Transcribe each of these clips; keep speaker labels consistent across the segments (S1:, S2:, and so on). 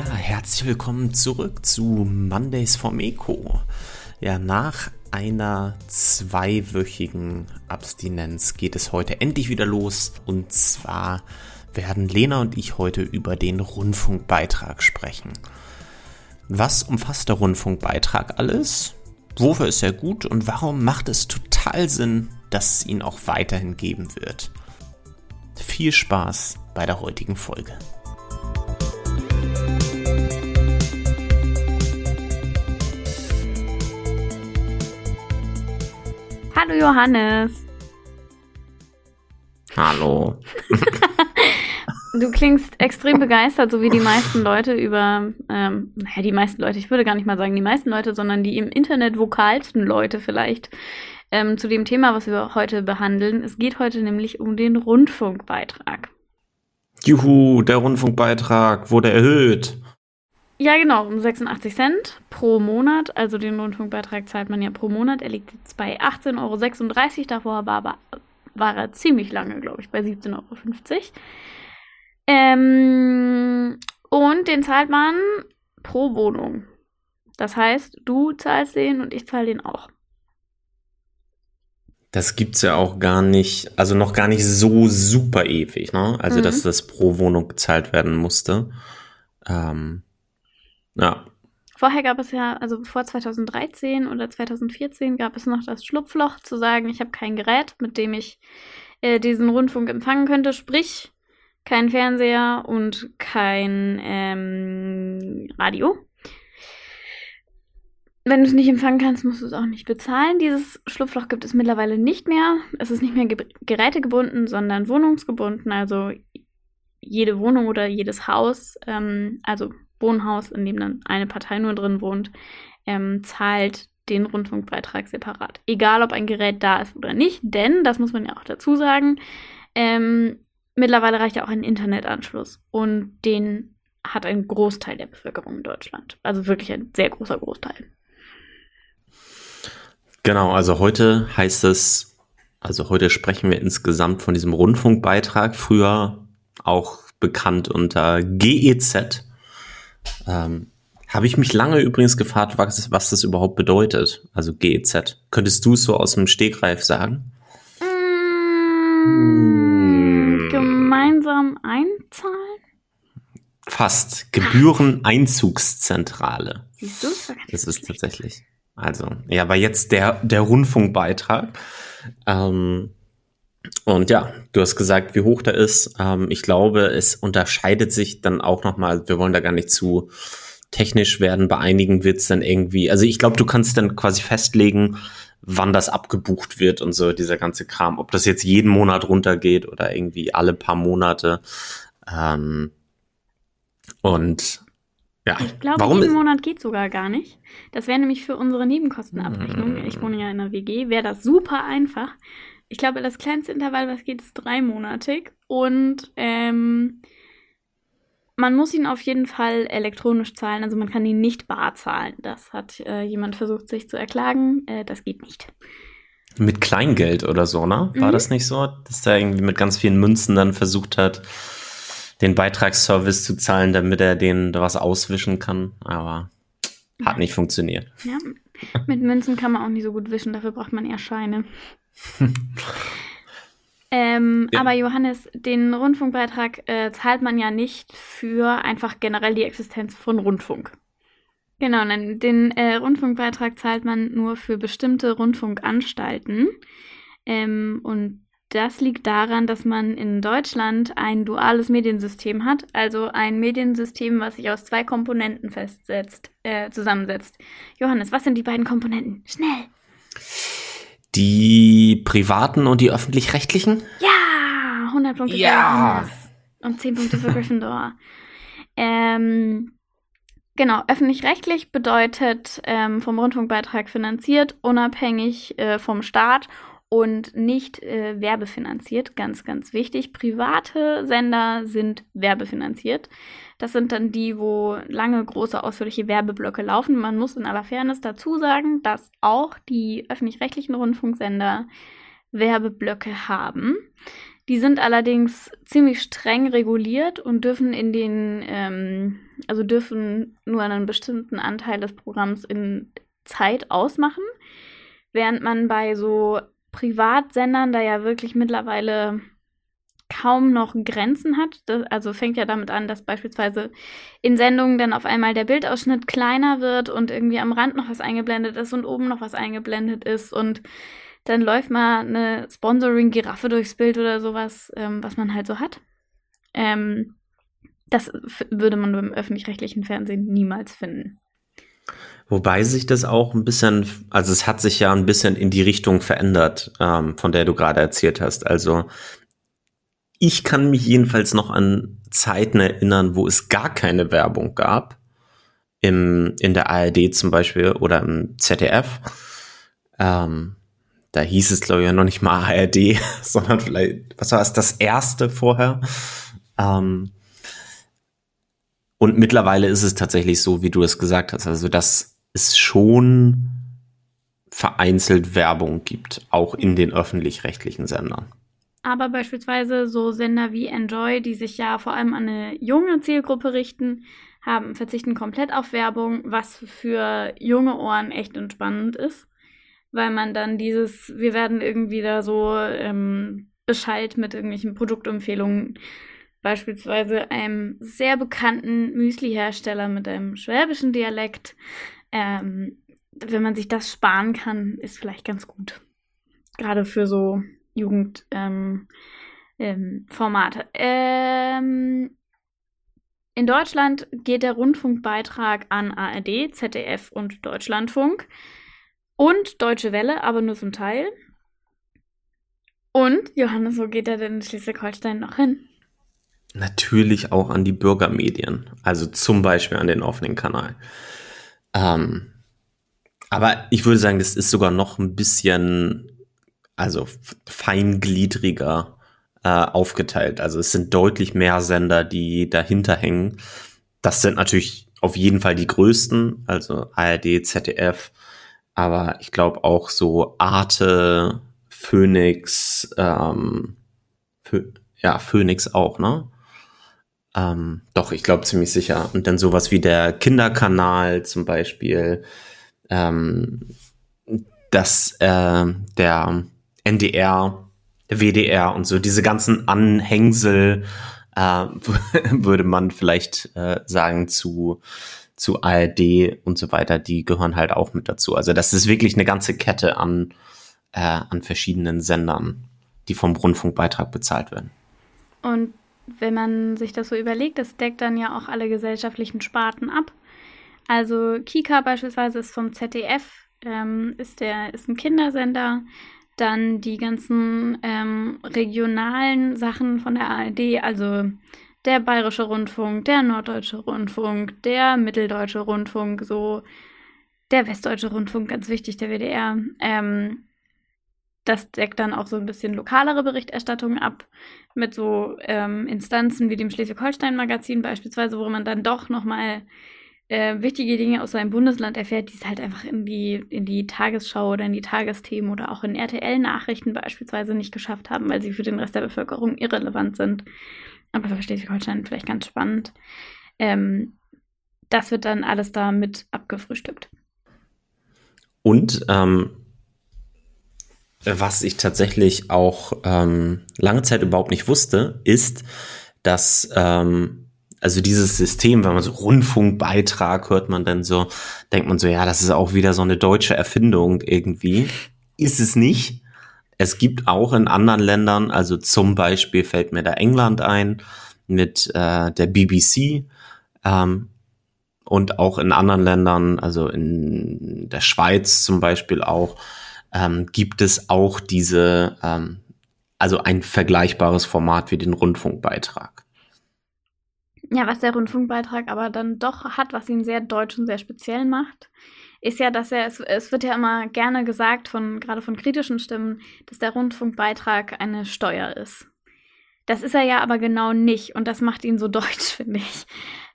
S1: Ja, herzlich willkommen zurück zu Mondays vom Eco. Ja, nach einer zweiwöchigen Abstinenz geht es heute endlich wieder los. Und zwar werden Lena und ich heute über den Rundfunkbeitrag sprechen. Was umfasst der Rundfunkbeitrag alles? Wofür ist er gut und warum macht es total Sinn, dass es ihn auch weiterhin geben wird? Viel Spaß bei der heutigen Folge.
S2: Hallo Johannes.
S1: Hallo.
S2: du klingst extrem begeistert, so wie die meisten Leute über, ähm, naja, die meisten Leute, ich würde gar nicht mal sagen die meisten Leute, sondern die im Internet vokalsten Leute vielleicht, ähm, zu dem Thema, was wir heute behandeln. Es geht heute nämlich um den Rundfunkbeitrag.
S1: Juhu, der Rundfunkbeitrag wurde erhöht.
S2: Ja, genau, um 86 Cent pro Monat. Also den Rundfunkbeitrag zahlt man ja pro Monat. Er liegt jetzt bei 18,36 Euro. Davor war, aber, war er ziemlich lange, glaube ich, bei 17,50 Euro. Ähm, und den zahlt man pro Wohnung. Das heißt, du zahlst den und ich zahle den auch.
S1: Das gibt's ja auch gar nicht, also noch gar nicht so super ewig, ne? Also, mhm. dass das pro Wohnung bezahlt werden musste. Ähm, ja.
S2: Vorher gab es ja, also vor 2013 oder 2014 gab es noch das Schlupfloch zu sagen, ich habe kein Gerät, mit dem ich äh, diesen Rundfunk empfangen könnte, sprich kein Fernseher und kein ähm, Radio. Wenn du es nicht empfangen kannst, musst du es auch nicht bezahlen. Dieses Schlupfloch gibt es mittlerweile nicht mehr. Es ist nicht mehr ge gerätegebunden, sondern wohnungsgebunden. Also jede Wohnung oder jedes Haus, ähm, also Wohnhaus, in dem dann eine Partei nur drin wohnt, ähm, zahlt den Rundfunkbeitrag separat. Egal, ob ein Gerät da ist oder nicht, denn, das muss man ja auch dazu sagen, ähm, mittlerweile reicht ja auch ein Internetanschluss und den hat ein Großteil der Bevölkerung in Deutschland. Also wirklich ein sehr großer Großteil.
S1: Genau, also heute heißt es, also heute sprechen wir insgesamt von diesem Rundfunkbeitrag, früher auch bekannt unter GEZ, ähm, Habe ich mich lange übrigens gefragt, was, was das überhaupt bedeutet, also GEZ. Könntest du es so aus dem Stegreif sagen?
S2: Mmh, gemeinsam einzahlen?
S1: Fast. Gebühreneinzugszentrale.
S2: Siehst du?
S1: Das ist tatsächlich. Also, ja, aber jetzt der, der Rundfunkbeitrag. Ähm, und ja, du hast gesagt, wie hoch der ist. Ähm, ich glaube, es unterscheidet sich dann auch nochmal, wir wollen da gar nicht zu technisch werden, bei einigen wird es dann irgendwie, also ich glaube, du kannst dann quasi festlegen, wann das abgebucht wird und so, dieser ganze Kram. Ob das jetzt jeden Monat runtergeht oder irgendwie alle paar Monate. Ähm, und ja,
S2: ich glaube, warum jeden Monat geht sogar gar nicht. Das wäre nämlich für unsere Nebenkostenabrechnung. Ich wohne ja in einer WG, wäre das super einfach ich glaube, das kleinste Intervall, was geht, ist dreimonatig. Und ähm, man muss ihn auf jeden Fall elektronisch zahlen. Also man kann ihn nicht bar zahlen. Das hat äh, jemand versucht, sich zu erklagen. Äh, das geht nicht.
S1: Mit Kleingeld oder so, ne? War mhm. das nicht so? Dass der irgendwie mit ganz vielen Münzen dann versucht hat, den Beitragsservice zu zahlen, damit er den was auswischen kann. Aber hat nicht funktioniert.
S2: Ja, mit Münzen kann man auch nicht so gut wischen, dafür braucht man eher Scheine. ähm, ja. Aber Johannes, den Rundfunkbeitrag äh, zahlt man ja nicht für einfach generell die Existenz von Rundfunk. Genau, nein, den äh, Rundfunkbeitrag zahlt man nur für bestimmte Rundfunkanstalten. Ähm, und das liegt daran, dass man in Deutschland ein duales Mediensystem hat, also ein Mediensystem, was sich aus zwei Komponenten festsetzt, äh, zusammensetzt. Johannes, was sind die beiden Komponenten? Schnell!
S1: Die privaten und die öffentlich-rechtlichen?
S2: Ja, 100 Punkte ja. für und 10 Punkte für Gryffindor. ähm, genau, öffentlich-rechtlich bedeutet ähm, vom Rundfunkbeitrag finanziert, unabhängig äh, vom Staat und nicht äh, werbefinanziert. Ganz, ganz wichtig. Private Sender sind werbefinanziert. Das sind dann die, wo lange, große, ausführliche Werbeblöcke laufen. Man muss in aller Fairness dazu sagen, dass auch die öffentlich-rechtlichen Rundfunksender Werbeblöcke haben. Die sind allerdings ziemlich streng reguliert und dürfen in den, ähm, also dürfen nur einen bestimmten Anteil des Programms in Zeit ausmachen, während man bei so Privatsendern da ja wirklich mittlerweile kaum noch Grenzen hat. Das, also fängt ja damit an, dass beispielsweise in Sendungen dann auf einmal der Bildausschnitt kleiner wird und irgendwie am Rand noch was eingeblendet ist und oben noch was eingeblendet ist und dann läuft mal eine Sponsoring-Giraffe durchs Bild oder sowas, ähm, was man halt so hat. Ähm, das würde man beim öffentlich-rechtlichen Fernsehen niemals finden.
S1: Wobei sich das auch ein bisschen, also es hat sich ja ein bisschen in die Richtung verändert, ähm, von der du gerade erzählt hast. Also ich kann mich jedenfalls noch an Zeiten erinnern, wo es gar keine Werbung gab. Im, in der ARD zum Beispiel oder im ZDF. Ähm, da hieß es, glaube ich, ja noch nicht mal ARD, sondern vielleicht, was war es, das erste vorher. Ähm, und mittlerweile ist es tatsächlich so, wie du es gesagt hast, also dass es schon vereinzelt Werbung gibt, auch in den öffentlich-rechtlichen Sendern.
S2: Aber beispielsweise so Sender wie Enjoy, die sich ja vor allem an eine junge Zielgruppe richten, haben, verzichten komplett auf Werbung, was für junge Ohren echt entspannend ist weil man dann dieses, wir werden irgendwie da so ähm, Bescheid mit irgendwelchen Produktempfehlungen, beispielsweise einem sehr bekannten Müsli-Hersteller mit einem schwäbischen Dialekt, ähm, wenn man sich das sparen kann, ist vielleicht ganz gut. Gerade für so Jugendformate. Ähm, ähm, in Deutschland geht der Rundfunkbeitrag an ARD, ZDF und Deutschlandfunk und Deutsche Welle, aber nur zum Teil. Und, Johannes, wo geht er denn in Schleswig-Holstein noch hin?
S1: Natürlich auch an die Bürgermedien, also zum Beispiel an den offenen Kanal. Ähm, aber ich würde sagen, das ist sogar noch ein bisschen, also feingliedriger äh, aufgeteilt. Also es sind deutlich mehr Sender, die dahinter hängen. Das sind natürlich auf jeden Fall die größten, also ARD, ZDF, aber ich glaube auch so Arte, Phoenix, ähm, ja, Phoenix auch, ne? Ähm, doch, ich glaube ziemlich sicher. Und dann sowas wie der Kinderkanal zum Beispiel, ähm, dass äh, der NDR, der WDR und so, diese ganzen Anhängsel äh, würde man vielleicht äh, sagen zu zu ARD und so weiter, die gehören halt auch mit dazu. Also das ist wirklich eine ganze Kette an, äh, an verschiedenen Sendern, die vom Rundfunkbeitrag bezahlt werden.
S2: Und wenn man sich das so überlegt, das deckt dann ja auch alle gesellschaftlichen Sparten ab. Also Kika beispielsweise ist vom ZDF, ähm, ist der ist ein Kindersender. Dann die ganzen ähm, regionalen Sachen von der ARD, also der Bayerische Rundfunk, der Norddeutsche Rundfunk, der Mitteldeutsche Rundfunk, so der Westdeutsche Rundfunk, ganz wichtig, der WDR. Ähm, das deckt dann auch so ein bisschen lokalere Berichterstattung ab mit so ähm, Instanzen wie dem Schleswig-Holstein-Magazin beispielsweise, wo man dann doch nochmal äh, wichtige Dinge aus seinem Bundesland erfährt, die es halt einfach in die, in die Tagesschau oder in die Tagesthemen oder auch in RTL-Nachrichten beispielsweise nicht geschafft haben, weil sie für den Rest der Bevölkerung irrelevant sind aber für Schleswig-Holstein vielleicht ganz spannend. Ähm, das wird dann alles da mit abgefrühstückt.
S1: Und ähm, was ich tatsächlich auch ähm, lange Zeit überhaupt nicht wusste, ist, dass ähm, also dieses System, wenn man so Rundfunkbeitrag hört man dann so, denkt man so, ja, das ist auch wieder so eine deutsche Erfindung irgendwie. Ist es nicht. Es gibt auch in anderen Ländern, also zum Beispiel fällt mir da England ein mit äh, der BBC ähm, und auch in anderen Ländern, also in der Schweiz zum Beispiel auch, ähm, gibt es auch diese, ähm, also ein vergleichbares Format wie den Rundfunkbeitrag.
S2: Ja, was der Rundfunkbeitrag aber dann doch hat, was ihn sehr deutsch und sehr speziell macht, ist ja, dass er, es, es wird ja immer gerne gesagt, von, gerade von kritischen Stimmen, dass der Rundfunkbeitrag eine Steuer ist. Das ist er ja aber genau nicht und das macht ihn so deutsch, finde ich.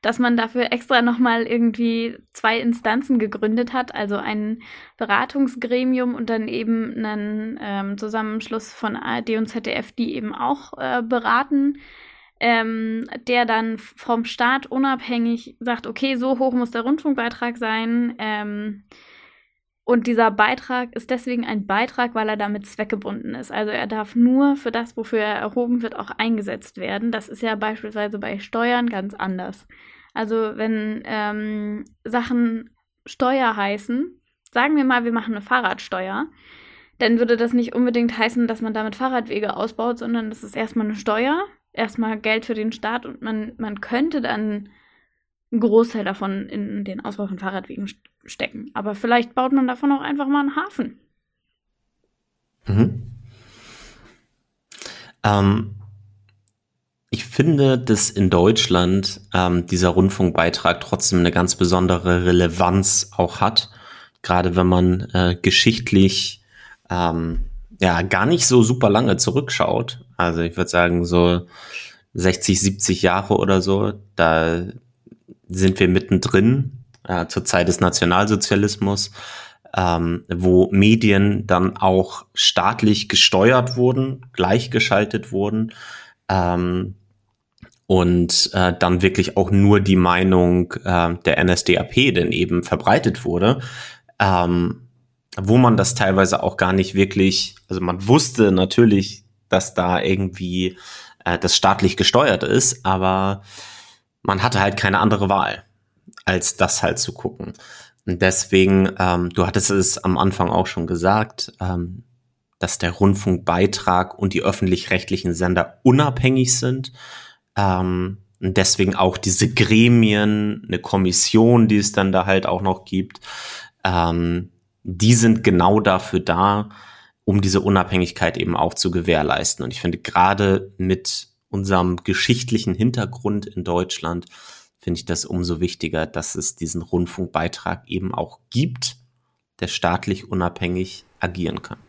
S2: Dass man dafür extra nochmal irgendwie zwei Instanzen gegründet hat, also ein Beratungsgremium und dann eben einen ähm, Zusammenschluss von ARD und ZDF, die eben auch äh, beraten, ähm, der dann vom Staat unabhängig sagt, okay, so hoch muss der Rundfunkbeitrag sein. Ähm, und dieser Beitrag ist deswegen ein Beitrag, weil er damit zweckgebunden ist. Also er darf nur für das, wofür er erhoben wird, auch eingesetzt werden. Das ist ja beispielsweise bei Steuern ganz anders. Also wenn ähm, Sachen Steuer heißen, sagen wir mal, wir machen eine Fahrradsteuer, dann würde das nicht unbedingt heißen, dass man damit Fahrradwege ausbaut, sondern das ist erstmal eine Steuer, erstmal Geld für den Staat und man, man könnte dann einen Großteil davon in den Ausbau von Fahrradwegen stecken. Aber vielleicht baut man davon auch einfach mal einen Hafen.
S1: Mhm. Ähm, ich finde, dass in Deutschland ähm, dieser Rundfunkbeitrag trotzdem eine ganz besondere Relevanz auch hat. Gerade wenn man äh, geschichtlich ähm, ja gar nicht so super lange zurückschaut. Also ich würde sagen so 60, 70 Jahre oder so, da sind wir mittendrin äh, zur Zeit des Nationalsozialismus, ähm, wo Medien dann auch staatlich gesteuert wurden, gleichgeschaltet wurden ähm, und äh, dann wirklich auch nur die Meinung äh, der NSDAP denn eben verbreitet wurde, ähm, wo man das teilweise auch gar nicht wirklich, also man wusste natürlich, dass da irgendwie äh, das staatlich gesteuert ist, aber man hatte halt keine andere Wahl, als das halt zu gucken. Und deswegen, ähm, du hattest es am Anfang auch schon gesagt, ähm, dass der Rundfunkbeitrag und die öffentlich-rechtlichen Sender unabhängig sind. Ähm, und deswegen auch diese Gremien, eine Kommission, die es dann da halt auch noch gibt, ähm, die sind genau dafür da, um diese Unabhängigkeit eben auch zu gewährleisten. Und ich finde gerade mit unserem geschichtlichen Hintergrund in Deutschland finde ich das umso wichtiger, dass es diesen Rundfunkbeitrag eben auch gibt, der staatlich unabhängig agieren kann.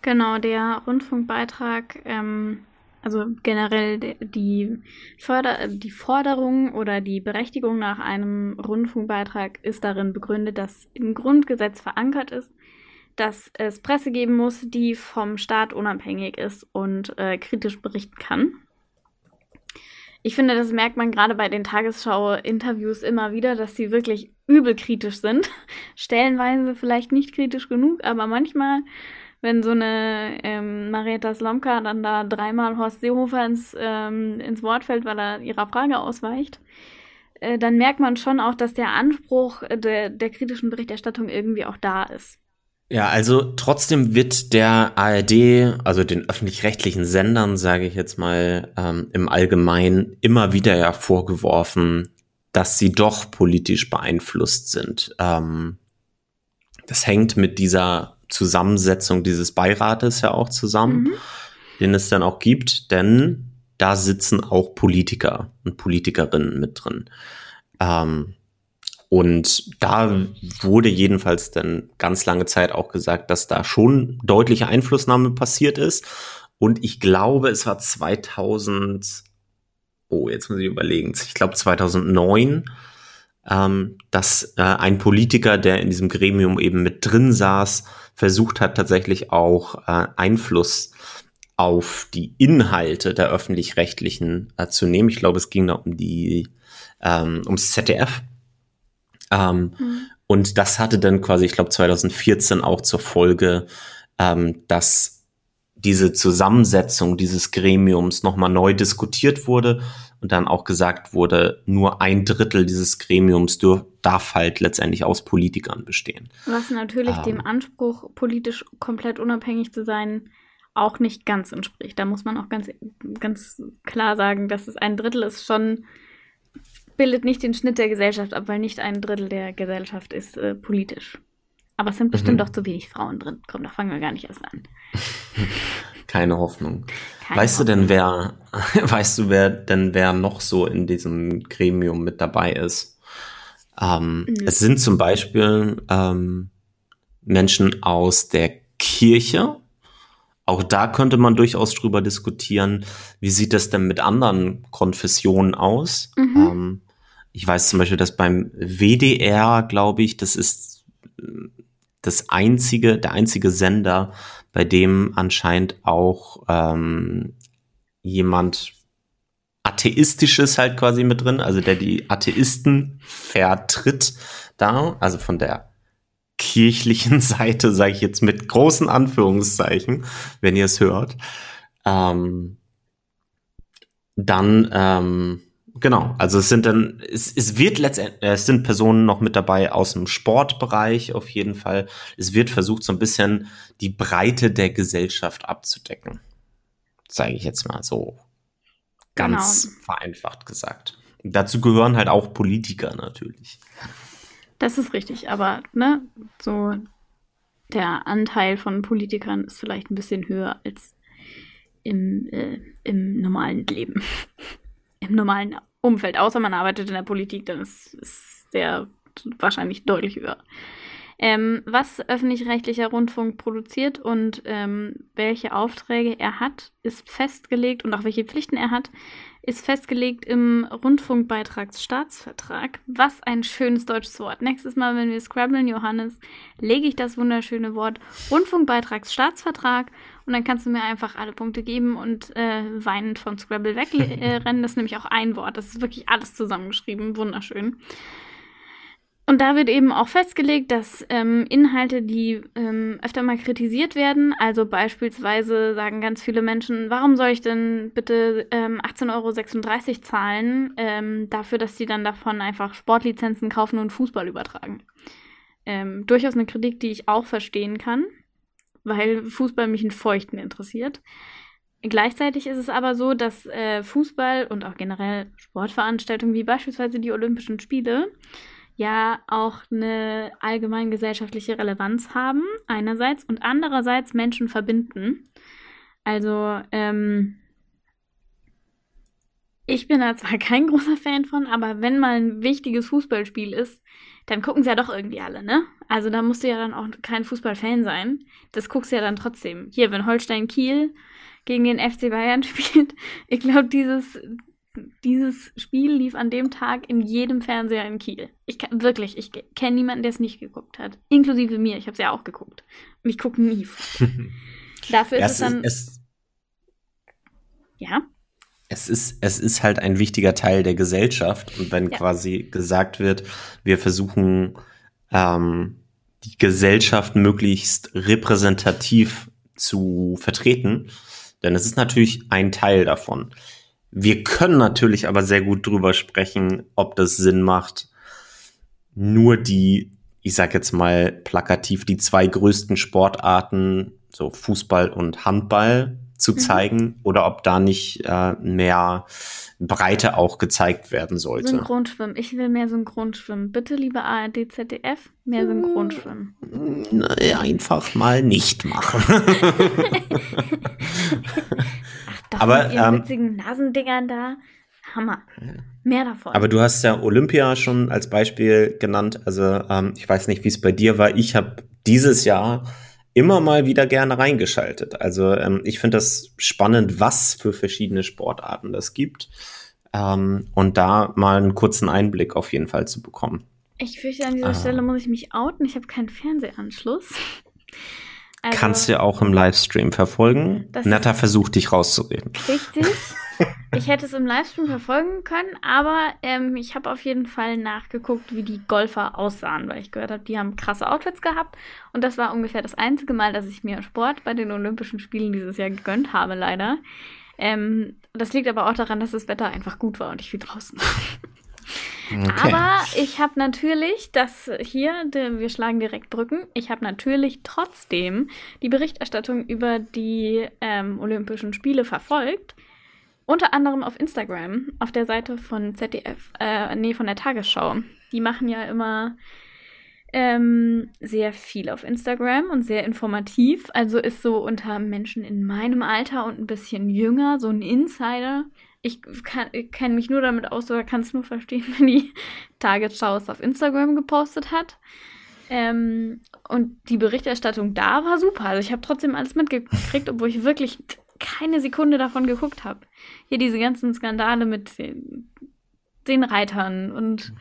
S2: Genau, der Rundfunkbeitrag, ähm, also generell die, Förder die Forderung oder die Berechtigung nach einem Rundfunkbeitrag ist darin begründet, dass im Grundgesetz verankert ist, dass es Presse geben muss, die vom Staat unabhängig ist und äh, kritisch berichten kann. Ich finde, das merkt man gerade bei den Tagesschau-Interviews immer wieder, dass sie wirklich übel kritisch sind. Stellenweise vielleicht nicht kritisch genug, aber manchmal, wenn so eine ähm, Marietta Slomka dann da dreimal Horst Seehofer ins, ähm, ins Wort fällt, weil er ihrer Frage ausweicht, äh, dann merkt man schon auch, dass der Anspruch der, der kritischen Berichterstattung irgendwie auch da ist.
S1: Ja, also trotzdem wird der ARD, also den öffentlich-rechtlichen Sendern, sage ich jetzt mal ähm, im Allgemeinen, immer wieder ja vorgeworfen, dass sie doch politisch beeinflusst sind. Ähm, das hängt mit dieser Zusammensetzung dieses Beirates ja auch zusammen, mhm. den es dann auch gibt, denn da sitzen auch Politiker und Politikerinnen mit drin. Ähm, und da wurde jedenfalls dann ganz lange Zeit auch gesagt, dass da schon deutliche Einflussnahme passiert ist. Und ich glaube, es war 2000, oh, jetzt muss ich überlegen, ich glaube 2009, ähm, dass äh, ein Politiker, der in diesem Gremium eben mit drin saß, versucht hat, tatsächlich auch äh, Einfluss auf die Inhalte der öffentlich-rechtlichen äh, zu nehmen. Ich glaube, es ging da um die ähm, ums ZDF ähm, mhm. Und das hatte dann quasi, ich glaube, 2014 auch zur Folge, ähm, dass diese Zusammensetzung dieses Gremiums nochmal neu diskutiert wurde und dann auch gesagt wurde, nur ein Drittel dieses Gremiums darf halt letztendlich aus Politikern bestehen.
S2: Was natürlich ähm, dem Anspruch, politisch komplett unabhängig zu sein, auch nicht ganz entspricht. Da muss man auch ganz, ganz klar sagen, dass es ein Drittel ist schon bildet nicht den Schnitt der Gesellschaft ab, weil nicht ein Drittel der Gesellschaft ist äh, politisch. Aber es sind bestimmt mhm. doch zu wenig Frauen drin. Komm, da fangen wir gar nicht erst an.
S1: Keine Hoffnung. Keine weißt Hoffnung. du denn, wer, weißt du, wer denn wer noch so in diesem Gremium mit dabei ist? Ähm, mhm. Es sind zum Beispiel ähm, Menschen aus der Kirche. Auch da könnte man durchaus drüber diskutieren, wie sieht das denn mit anderen Konfessionen aus? Mhm. Ähm, Ich weiß zum Beispiel, dass beim WDR, glaube ich, das ist das einzige, der einzige Sender, bei dem anscheinend auch ähm, jemand Atheistisches halt quasi mit drin, also der die Atheisten vertritt da, also von der kirchlichen Seite, sage ich jetzt mit großen Anführungszeichen, wenn ihr es hört. Ähm, dann ähm, genau, also es sind dann, es, es wird letztendlich, es sind Personen noch mit dabei aus dem Sportbereich auf jeden Fall. Es wird versucht, so ein bisschen die Breite der Gesellschaft abzudecken. Sage ich jetzt mal so ganz genau. vereinfacht gesagt. Dazu gehören halt auch Politiker natürlich.
S2: Das ist richtig, aber ne, so der Anteil von Politikern ist vielleicht ein bisschen höher als im, äh, im normalen Leben. Im normalen Umfeld. Außer man arbeitet in der Politik, dann ist, ist der wahrscheinlich deutlich höher. Ähm, was öffentlich-rechtlicher Rundfunk produziert und ähm, welche Aufträge er hat, ist festgelegt und auch welche Pflichten er hat, ist festgelegt im Rundfunkbeitragsstaatsvertrag. Was ein schönes deutsches Wort. Nächstes Mal, wenn wir scrabbeln, Johannes, lege ich das wunderschöne Wort Rundfunkbeitragsstaatsvertrag und dann kannst du mir einfach alle Punkte geben und äh, weinend von Scrabble wegrennen. Äh, das ist nämlich auch ein Wort. Das ist wirklich alles zusammengeschrieben. Wunderschön. Und da wird eben auch festgelegt, dass ähm, Inhalte, die ähm, öfter mal kritisiert werden, also beispielsweise sagen ganz viele Menschen, warum soll ich denn bitte ähm, 18,36 Euro zahlen, ähm, dafür, dass sie dann davon einfach Sportlizenzen kaufen und Fußball übertragen. Ähm, durchaus eine Kritik, die ich auch verstehen kann, weil Fußball mich in Feuchten interessiert. Gleichzeitig ist es aber so, dass äh, Fußball und auch generell Sportveranstaltungen wie beispielsweise die Olympischen Spiele ja auch eine allgemeingesellschaftliche Relevanz haben, einerseits, und andererseits Menschen verbinden. Also, ähm, ich bin da zwar kein großer Fan von, aber wenn mal ein wichtiges Fußballspiel ist, dann gucken sie ja doch irgendwie alle, ne? Also da musst du ja dann auch kein Fußballfan sein. Das guckst du ja dann trotzdem. Hier, wenn Holstein Kiel gegen den FC Bayern spielt, ich glaube, dieses, dieses Spiel lief an dem Tag in jedem Fernseher in Kiel. Ich kann, wirklich, ich kenne niemanden, der es nicht geguckt hat. Inklusive mir. Ich habe es ja auch geguckt. Und ich gucke nie. Dafür ist es, es dann. Es,
S1: ja. Es ist, es ist halt ein wichtiger Teil der Gesellschaft. Und wenn ja. quasi gesagt wird, wir versuchen, ähm, die Gesellschaft möglichst repräsentativ zu vertreten, dann ist es natürlich ein Teil davon. Wir können natürlich aber sehr gut drüber sprechen, ob das Sinn macht, nur die, ich sag jetzt mal plakativ, die zwei größten Sportarten, so Fußball und Handball, zu mhm. zeigen oder ob da nicht äh, mehr Breite auch gezeigt werden sollte.
S2: Synchronschwimmen. Ich will mehr Synchronschwimmen. Bitte, liebe ARD, ZDF, mehr Synchronschwimmen.
S1: Einfach mal nicht machen.
S2: Aber mit ihren ähm, witzigen Nasendingern da. Hammer. Mehr davon.
S1: Aber du hast ja Olympia schon als Beispiel genannt. Also ähm, ich weiß nicht, wie es bei dir war. Ich habe dieses Jahr immer mal wieder gerne reingeschaltet. Also ähm, ich finde das spannend, was für verschiedene Sportarten das gibt. Ähm, und da mal einen kurzen Einblick auf jeden Fall zu bekommen.
S2: Ich fürchte, an dieser ah. Stelle muss ich mich outen. Ich habe keinen Fernsehanschluss.
S1: Also, Kannst du auch im Livestream verfolgen. Netta versucht dich rauszureden.
S2: Richtig. Ich hätte es im Livestream verfolgen können, aber ähm, ich habe auf jeden Fall nachgeguckt, wie die Golfer aussahen, weil ich gehört habe, die haben krasse Outfits gehabt. Und das war ungefähr das einzige Mal, dass ich mir Sport bei den Olympischen Spielen dieses Jahr gegönnt habe, leider. Ähm, das liegt aber auch daran, dass das Wetter einfach gut war und ich viel draußen war. Okay. Aber ich habe natürlich, das hier, wir schlagen direkt Brücken, ich habe natürlich trotzdem die Berichterstattung über die ähm, Olympischen Spiele verfolgt. Unter anderem auf Instagram, auf der Seite von ZDF, äh, nee, von der Tagesschau. Die machen ja immer ähm, sehr viel auf Instagram und sehr informativ. Also ist so unter Menschen in meinem Alter und ein bisschen jünger so ein Insider ich kenne mich nur damit aus oder kann es nur verstehen, wenn die Tagesschau es auf Instagram gepostet hat. Ähm, und die Berichterstattung da war super. Also ich habe trotzdem alles mitgekriegt, obwohl ich wirklich keine Sekunde davon geguckt habe. Hier diese ganzen Skandale mit den Reitern und.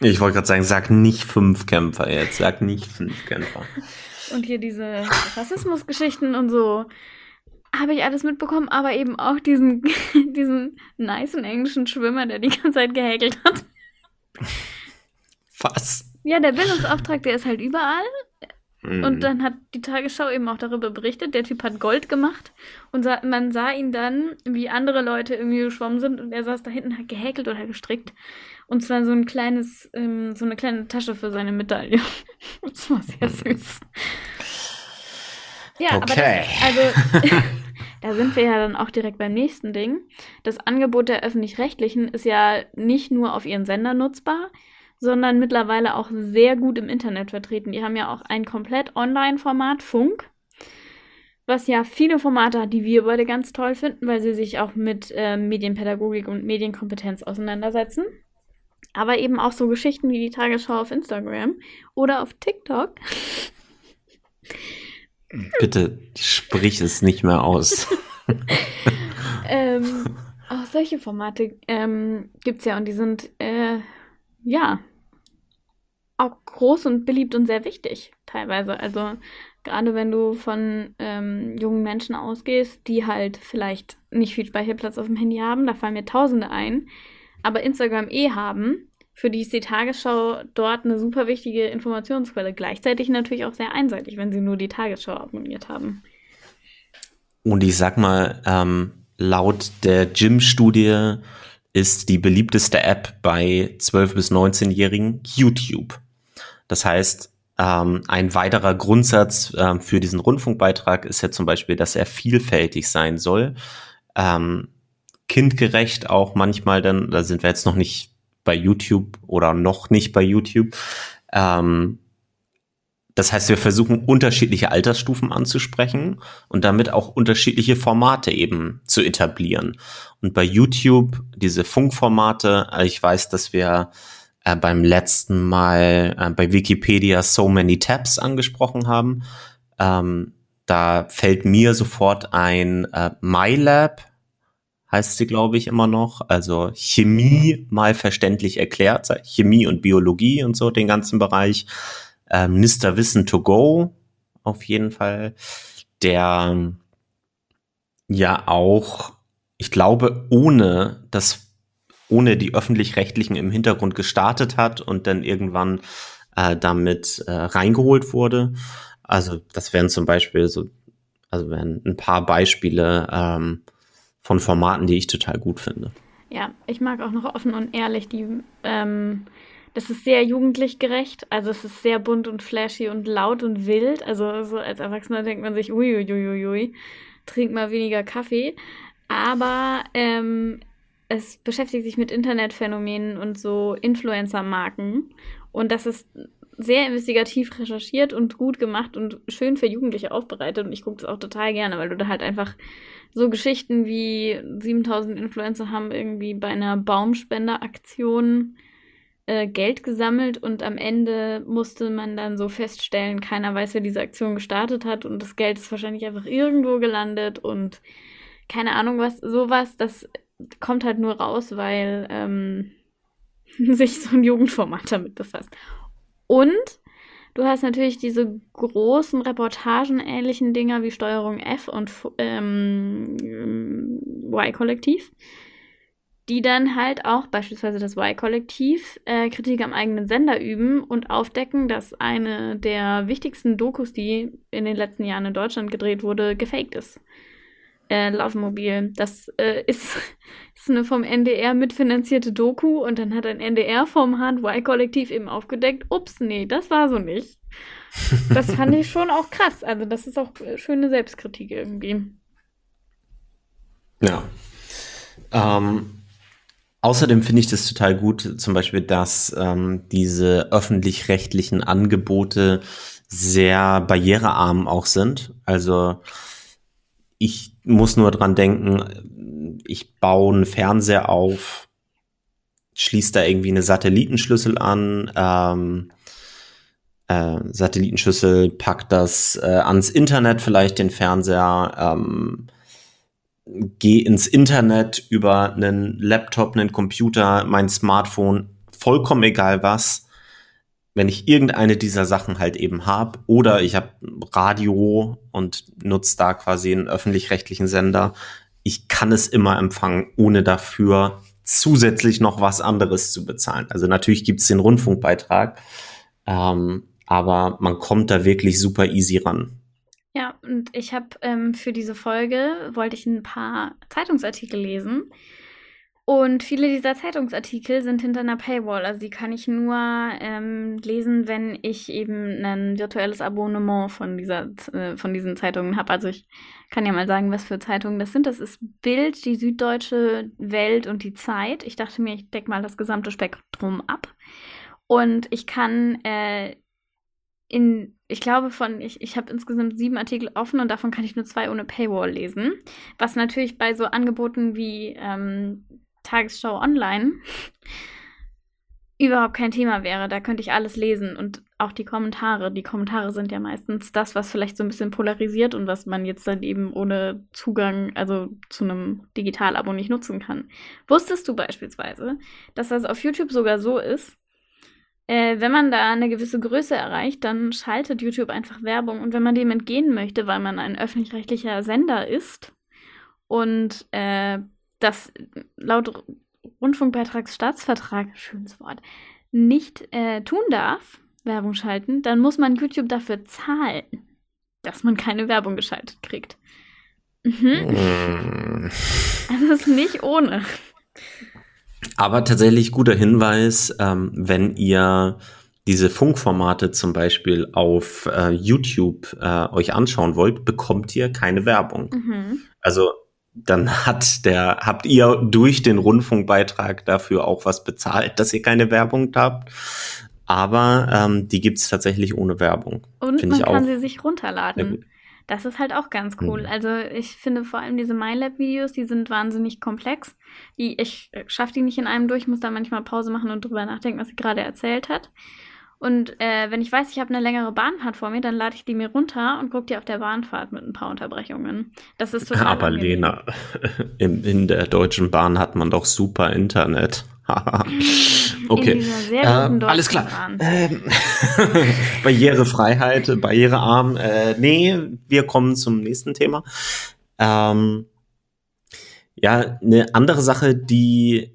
S1: Ich wollte gerade sagen, sag nicht fünf Kämpfer jetzt, sag nicht fünf Kämpfer.
S2: Und hier diese Rassismusgeschichten und so habe ich alles mitbekommen, aber eben auch diesen, diesen nice englischen Schwimmer, der die ganze Zeit gehäkelt hat.
S1: Was?
S2: Ja, der Bildungsauftrag, der ist halt überall.
S1: Mhm.
S2: Und dann hat die Tagesschau eben auch darüber berichtet, der Typ hat Gold gemacht und sah, man sah ihn dann, wie andere Leute irgendwie geschwommen sind und er saß da hinten, hat gehäkelt oder gestrickt. Und zwar so ein kleines, ähm, so eine kleine Tasche für seine Medaille. das war sehr süß. Ja,
S1: Okay.
S2: aber das, also da sind wir ja dann auch direkt beim nächsten Ding. Das Angebot der öffentlich-rechtlichen ist ja nicht nur auf ihren Sender nutzbar, sondern mittlerweile auch sehr gut im Internet vertreten. Die haben ja auch ein komplett Online-Format, Funk, was ja viele Formate hat, die wir beide ganz toll finden, weil sie sich auch mit ähm, Medienpädagogik und Medienkompetenz auseinandersetzen. Aber eben auch so Geschichten wie die Tagesschau auf Instagram oder auf TikTok.
S1: Bitte sprich es nicht mehr aus.
S2: ähm, auch solche Formate ähm, gibt es ja und die sind, äh, ja, auch groß und beliebt und sehr wichtig teilweise. Also gerade wenn du von ähm, jungen Menschen ausgehst, die halt vielleicht nicht viel Speicherplatz auf dem Handy haben, da fallen mir Tausende ein, aber Instagram eh haben, für die ist die Tagesschau dort eine super wichtige Informationsquelle. Gleichzeitig natürlich auch sehr einseitig, wenn sie nur die Tagesschau abonniert haben.
S1: Und ich sag mal, ähm, laut der Gym-Studie ist die beliebteste App bei 12- bis 19-Jährigen YouTube. Das heißt, ähm, ein weiterer Grundsatz ähm, für diesen Rundfunkbeitrag ist ja zum Beispiel, dass er vielfältig sein soll. Ähm, kindgerecht auch manchmal dann, da sind wir jetzt noch nicht bei YouTube oder noch nicht bei YouTube. Ähm, das heißt, wir versuchen unterschiedliche Altersstufen anzusprechen und damit auch unterschiedliche Formate eben zu etablieren. Und bei YouTube diese Funkformate, äh, ich weiß, dass wir äh, beim letzten Mal äh, bei Wikipedia So Many Tabs angesprochen haben. Ähm, da fällt mir sofort ein äh, MyLab, heißt sie, glaube ich, immer noch. Also Chemie mal verständlich erklärt, Chemie und Biologie und so, den ganzen Bereich. Ähm, Mr. Wissen to go, auf jeden Fall. Der ja auch, ich glaube, ohne das, ohne die öffentlich-rechtlichen im Hintergrund gestartet hat und dann irgendwann äh, damit äh, reingeholt wurde. Also das wären zum Beispiel so, also wären ein paar Beispiele, ähm, von Formaten, die ich total gut finde.
S2: Ja, ich mag auch noch offen und ehrlich die, ähm, das ist sehr jugendlich gerecht, also es ist sehr bunt und flashy und laut und wild. Also so als Erwachsener denkt man sich, uiuiuiui, trink mal weniger Kaffee. Aber ähm, es beschäftigt sich mit Internetphänomenen und so Influencer-Marken. Und das ist sehr investigativ recherchiert und gut gemacht und schön für Jugendliche aufbereitet. Und ich gucke das auch total gerne, weil du da halt einfach so Geschichten wie 7000 Influencer haben irgendwie bei einer Baumspenderaktion äh, Geld gesammelt und am Ende musste man dann so feststellen, keiner weiß, wer diese Aktion gestartet hat und das Geld ist wahrscheinlich einfach irgendwo gelandet und keine Ahnung was, sowas, das kommt halt nur raus, weil ähm, sich so ein Jugendformat damit befasst. Und du hast natürlich diese großen Reportagen-ähnlichen Dinger wie Steuerung F und ähm, Y-Kollektiv, die dann halt auch beispielsweise das Y-Kollektiv äh, Kritik am eigenen Sender üben und aufdecken, dass eine der wichtigsten Dokus, die in den letzten Jahren in Deutschland gedreht wurde, gefaked ist äh, Laufmobil. Das äh, ist, ist eine vom NDR mitfinanzierte Doku und dann hat ein NDR vom Hard-Y-Kollektiv eben aufgedeckt, ups, nee, das war so nicht. Das fand ich schon auch krass. Also das ist auch schöne Selbstkritik irgendwie.
S1: Ja. Ähm, außerdem finde ich das total gut, zum Beispiel, dass ähm, diese öffentlich-rechtlichen Angebote sehr barrierearm auch sind. Also ich muss nur dran denken, ich baue einen Fernseher auf, schließe da irgendwie eine Satellitenschlüssel an, ähm, äh, Satellitenschlüssel, packt das äh, ans Internet vielleicht den Fernseher, ähm, gehe ins Internet über einen Laptop, einen Computer, mein Smartphone, vollkommen egal was. Wenn ich irgendeine dieser Sachen halt eben habe oder ich habe Radio und nutze da quasi einen öffentlich-rechtlichen Sender, ich kann es immer empfangen, ohne dafür zusätzlich noch was anderes zu bezahlen. Also natürlich gibt es den Rundfunkbeitrag, ähm, aber man kommt da wirklich super easy ran.
S2: Ja, und ich habe ähm, für diese Folge, wollte ich ein paar Zeitungsartikel lesen. Und viele dieser Zeitungsartikel sind hinter einer Paywall. Also die kann ich nur ähm, lesen, wenn ich eben ein virtuelles Abonnement von, dieser, äh, von diesen Zeitungen habe. Also ich kann ja mal sagen, was für Zeitungen das sind. Das ist Bild, die Süddeutsche Welt und die Zeit. Ich dachte mir, ich decke mal das gesamte Spektrum ab. Und ich kann äh, in, ich glaube, von, ich, ich habe insgesamt sieben Artikel offen und davon kann ich nur zwei ohne Paywall lesen. Was natürlich bei so Angeboten wie ähm, Tagesschau Online überhaupt kein Thema wäre. Da könnte ich alles lesen und auch die Kommentare. Die Kommentare sind ja meistens das, was vielleicht so ein bisschen polarisiert und was man jetzt dann eben ohne Zugang, also zu einem Digital-Abo nicht nutzen kann. Wusstest du beispielsweise, dass das auf YouTube sogar so ist, äh, wenn man da eine gewisse Größe erreicht, dann schaltet YouTube einfach Werbung. Und wenn man dem entgehen möchte, weil man ein öffentlich-rechtlicher Sender ist und äh, das laut Rundfunkbeitragsstaatsvertrag, schönes Wort, nicht äh, tun darf, Werbung schalten, dann muss man YouTube dafür zahlen, dass man keine Werbung geschaltet kriegt. Mhm. Also ist nicht ohne.
S1: Aber tatsächlich guter Hinweis, ähm, wenn ihr diese Funkformate zum Beispiel auf äh, YouTube äh, euch anschauen wollt, bekommt ihr keine Werbung. Mhm. Also dann hat der, habt ihr durch den Rundfunkbeitrag dafür auch was bezahlt, dass ihr keine Werbung habt. Aber ähm, die gibt's tatsächlich ohne Werbung.
S2: Und Find man kann sie sich runterladen. Das ist halt auch ganz cool. Mhm. Also ich finde vor allem diese MyLab-Videos, die sind wahnsinnig komplex. Die, ich äh, schaffe die nicht in einem durch, muss da manchmal Pause machen und drüber nachdenken, was sie gerade erzählt hat. Und äh, wenn ich weiß, ich habe eine längere Bahnfahrt vor mir, dann lade ich die mir runter und gucke die auf der Bahnfahrt mit ein paar Unterbrechungen. Das ist total
S1: Aber angenehm. Lena, in, in der Deutschen Bahn hat man doch super Internet. okay. Äh, alles klar. Ähm, Barrierefreiheit, barrierearm. Äh, nee, wir kommen zum nächsten Thema. Ähm, ja, eine andere Sache, die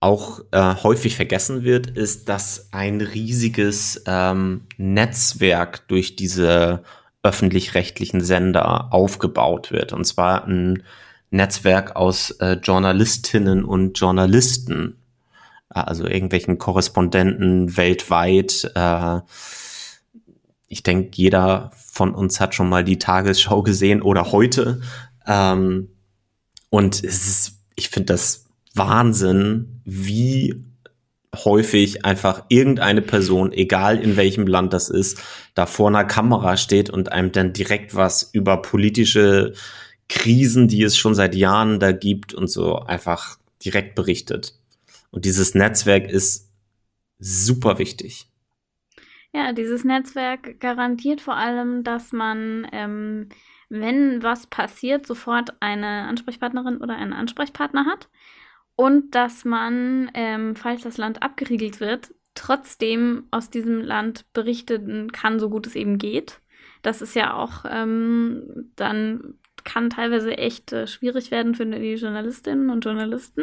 S1: auch äh, häufig vergessen wird, ist, dass ein riesiges ähm, Netzwerk durch diese öffentlich-rechtlichen Sender aufgebaut wird. Und zwar ein Netzwerk aus äh, Journalistinnen und Journalisten, äh, also irgendwelchen Korrespondenten weltweit. Äh, ich denke, jeder von uns hat schon mal die Tagesschau gesehen oder heute. Ähm, und es ist, ich finde das Wahnsinn, wie häufig einfach irgendeine Person, egal in welchem Land das ist, da vor einer Kamera steht und einem dann direkt was über politische Krisen, die es schon seit Jahren da gibt und so einfach direkt berichtet. Und dieses Netzwerk ist super wichtig.
S2: Ja, dieses Netzwerk garantiert vor allem, dass man, ähm, wenn was passiert, sofort eine Ansprechpartnerin oder einen Ansprechpartner hat und dass man, ähm, falls das Land abgeriegelt wird, trotzdem aus diesem Land berichten kann, so gut es eben geht. Das ist ja auch ähm, dann kann teilweise echt äh, schwierig werden für die Journalistinnen und Journalisten.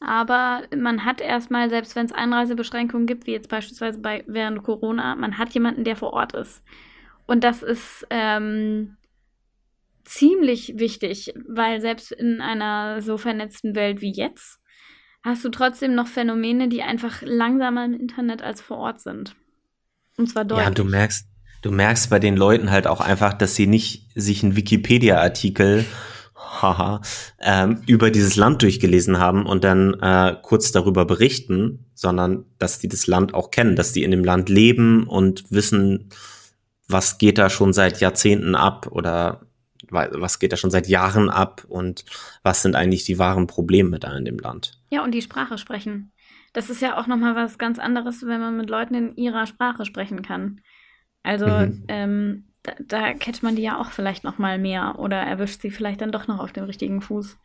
S2: Aber man hat erstmal, selbst wenn es Einreisebeschränkungen gibt, wie jetzt beispielsweise bei während Corona, man hat jemanden, der vor Ort ist. Und das ist ähm, ziemlich wichtig, weil selbst in einer so vernetzten Welt wie jetzt hast du trotzdem noch Phänomene, die einfach langsamer im Internet als vor Ort sind.
S1: Und zwar deutlich. Ja, du merkst, du merkst bei den Leuten halt auch einfach, dass sie nicht sich einen Wikipedia-Artikel haha, ähm, über dieses Land durchgelesen haben und dann äh, kurz darüber berichten, sondern dass die das Land auch kennen, dass die in dem Land leben und wissen, was geht da schon seit Jahrzehnten ab oder was geht da schon seit Jahren ab und was sind eigentlich die wahren Probleme da in dem Land.
S2: Ja, und die Sprache sprechen. Das ist ja auch nochmal was ganz anderes, wenn man mit Leuten in ihrer Sprache sprechen kann. Also mhm. ähm, da, da catcht man die ja auch vielleicht noch mal mehr oder erwischt sie vielleicht dann doch noch auf dem richtigen Fuß.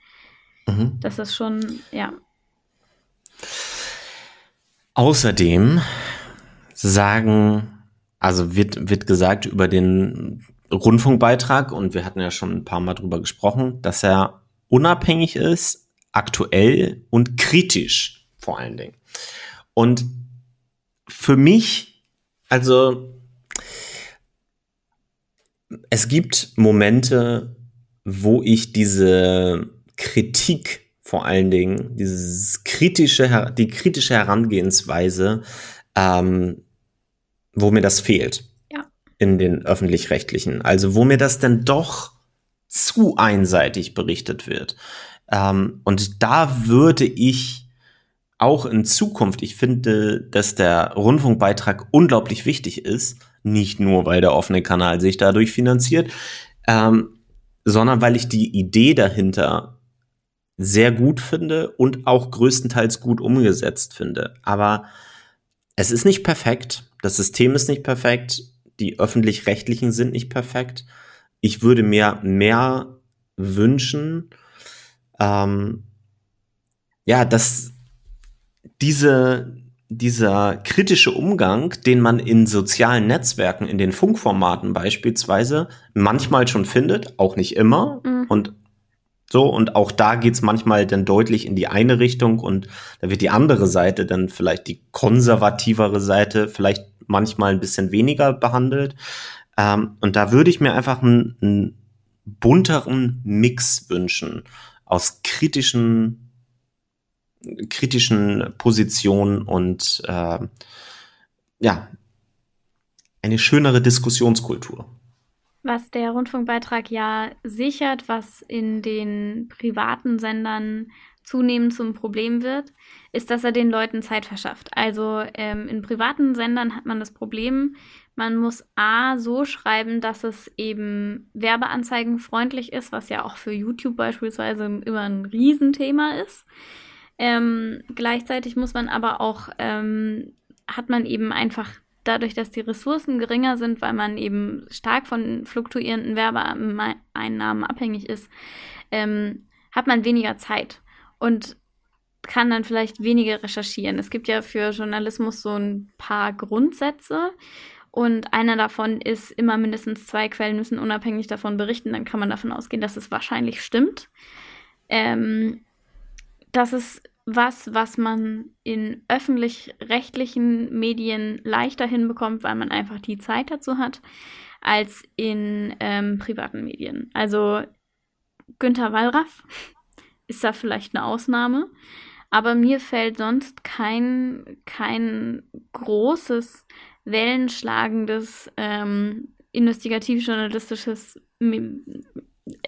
S2: Mhm. Das ist schon, ja.
S1: Außerdem sagen, also wird, wird gesagt über den Rundfunkbeitrag, und wir hatten ja schon ein paar Mal drüber gesprochen, dass er unabhängig ist, aktuell und kritisch vor allen Dingen. Und für mich, also es gibt Momente, wo ich diese Kritik vor allen Dingen, dieses kritische, die kritische Herangehensweise, ähm, wo mir das fehlt. In den öffentlich-rechtlichen. Also wo mir das dann doch zu einseitig berichtet wird. Ähm, und da würde ich auch in Zukunft, ich finde, dass der Rundfunkbeitrag unglaublich wichtig ist, nicht nur, weil der offene Kanal sich dadurch finanziert, ähm, sondern weil ich die Idee dahinter sehr gut finde und auch größtenteils gut umgesetzt finde. Aber es ist nicht perfekt, das System ist nicht perfekt, die öffentlich-rechtlichen sind nicht perfekt. Ich würde mir mehr wünschen, ähm, ja, dass diese, dieser kritische Umgang, den man in sozialen Netzwerken, in den Funkformaten beispielsweise manchmal schon findet, auch nicht immer mhm. und so, und auch da geht's manchmal dann deutlich in die eine Richtung und da wird die andere Seite dann vielleicht die konservativere Seite vielleicht manchmal ein bisschen weniger behandelt. Ähm, und da würde ich mir einfach einen, einen bunteren Mix wünschen aus kritischen, kritischen Positionen und äh, ja, eine schönere Diskussionskultur.
S2: Was der Rundfunkbeitrag ja sichert, was in den privaten Sendern zunehmend zum Problem wird, ist, dass er den Leuten Zeit verschafft. Also ähm, in privaten Sendern hat man das Problem, man muss A so schreiben, dass es eben werbeanzeigenfreundlich ist, was ja auch für YouTube beispielsweise immer ein Riesenthema ist. Ähm, gleichzeitig muss man aber auch, ähm, hat man eben einfach dadurch, dass die Ressourcen geringer sind, weil man eben stark von fluktuierenden Werbeeinnahmen abhängig ist, ähm, hat man weniger Zeit und kann dann vielleicht weniger recherchieren. Es gibt ja für Journalismus so ein paar Grundsätze und einer davon ist, immer mindestens zwei Quellen müssen unabhängig davon berichten. Dann kann man davon ausgehen, dass es wahrscheinlich stimmt. Ähm, das ist was, was man in öffentlich-rechtlichen Medien leichter hinbekommt, weil man einfach die Zeit dazu hat, als in ähm, privaten Medien. Also Günther Wallraff ist da vielleicht eine Ausnahme, aber mir fällt sonst kein, kein großes, wellenschlagendes, ähm, investigativ-journalistisches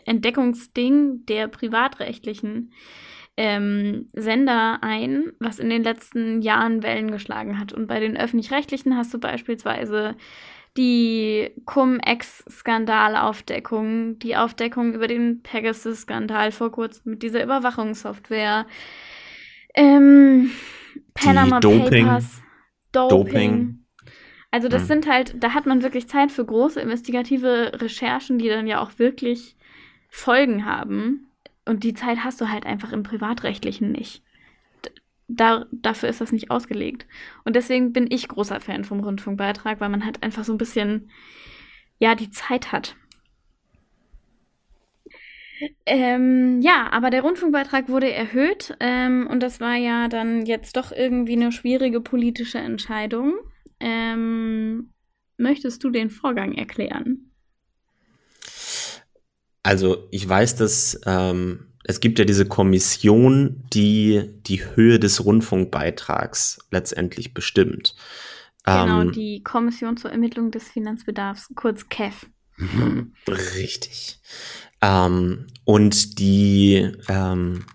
S2: Entdeckungsding der privatrechtlichen ähm, Sender ein, was in den letzten Jahren Wellen geschlagen hat. Und bei den öffentlich-rechtlichen hast du beispielsweise die Cum-Ex-Skandalaufdeckung, die Aufdeckung über den Pegasus-Skandal vor kurzem mit dieser Überwachungssoftware, ähm, Panama
S1: Doping.
S2: Papers, Doping. Doping. Also das hm. sind halt, da hat man wirklich Zeit für große investigative Recherchen, die dann ja auch wirklich Folgen haben. Und die Zeit hast du halt einfach im Privatrechtlichen nicht. Da, dafür ist das nicht ausgelegt. Und deswegen bin ich großer Fan vom Rundfunkbeitrag, weil man halt einfach so ein bisschen, ja, die Zeit hat. Ähm, ja, aber der Rundfunkbeitrag wurde erhöht ähm, und das war ja dann jetzt doch irgendwie eine schwierige politische Entscheidung. Ähm, möchtest du den Vorgang erklären?
S1: Also ich weiß, dass ähm, es gibt ja diese Kommission, die die Höhe des Rundfunkbeitrags letztendlich bestimmt.
S2: Genau, ähm, die Kommission zur Ermittlung des Finanzbedarfs, kurz KEF.
S1: Richtig. Ähm, und die, ähm,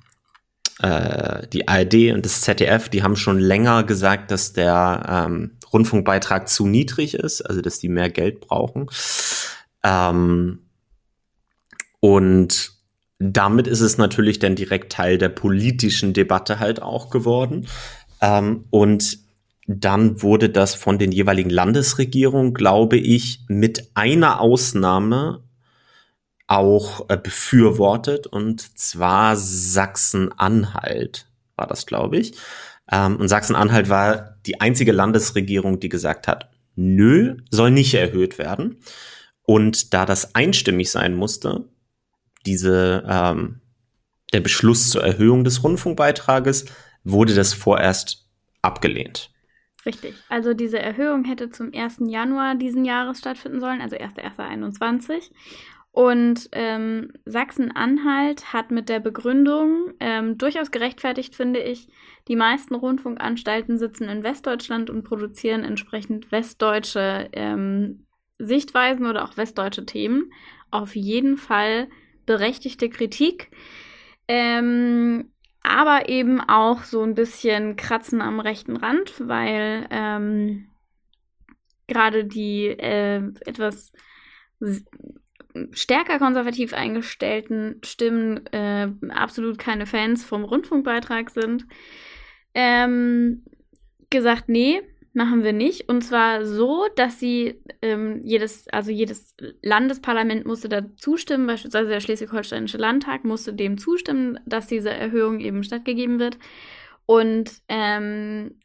S1: äh, die ARD und das ZDF, die haben schon länger gesagt, dass der ähm, Rundfunkbeitrag zu niedrig ist, also dass die mehr Geld brauchen. Ähm, und damit ist es natürlich dann direkt Teil der politischen Debatte halt auch geworden. Ähm, und dann wurde das von den jeweiligen Landesregierungen, glaube ich, mit einer Ausnahme auch äh, befürwortet, und zwar Sachsen-Anhalt war das, glaube ich. Ähm, und Sachsen-Anhalt war die einzige Landesregierung, die gesagt hat, nö, soll nicht erhöht werden. Und da das einstimmig sein musste, diese, ähm, der Beschluss zur Erhöhung des Rundfunkbeitrages, wurde das vorerst abgelehnt.
S2: Richtig. Also diese Erhöhung hätte zum 1. Januar diesen Jahres stattfinden sollen, also 1.1.21. Und ähm, Sachsen-Anhalt hat mit der Begründung ähm, durchaus gerechtfertigt, finde ich, die meisten Rundfunkanstalten sitzen in Westdeutschland und produzieren entsprechend westdeutsche ähm, Sichtweisen oder auch westdeutsche Themen. Auf jeden Fall berechtigte Kritik. Ähm, aber eben auch so ein bisschen Kratzen am rechten Rand, weil ähm, gerade die äh, etwas stärker konservativ eingestellten Stimmen äh, absolut keine Fans vom Rundfunkbeitrag sind, ähm, gesagt, nee, machen wir nicht. Und zwar so, dass sie ähm, jedes, also jedes Landesparlament musste da zustimmen, beispielsweise der Schleswig-Holsteinische Landtag musste dem zustimmen, dass diese Erhöhung eben stattgegeben wird. Und ähm,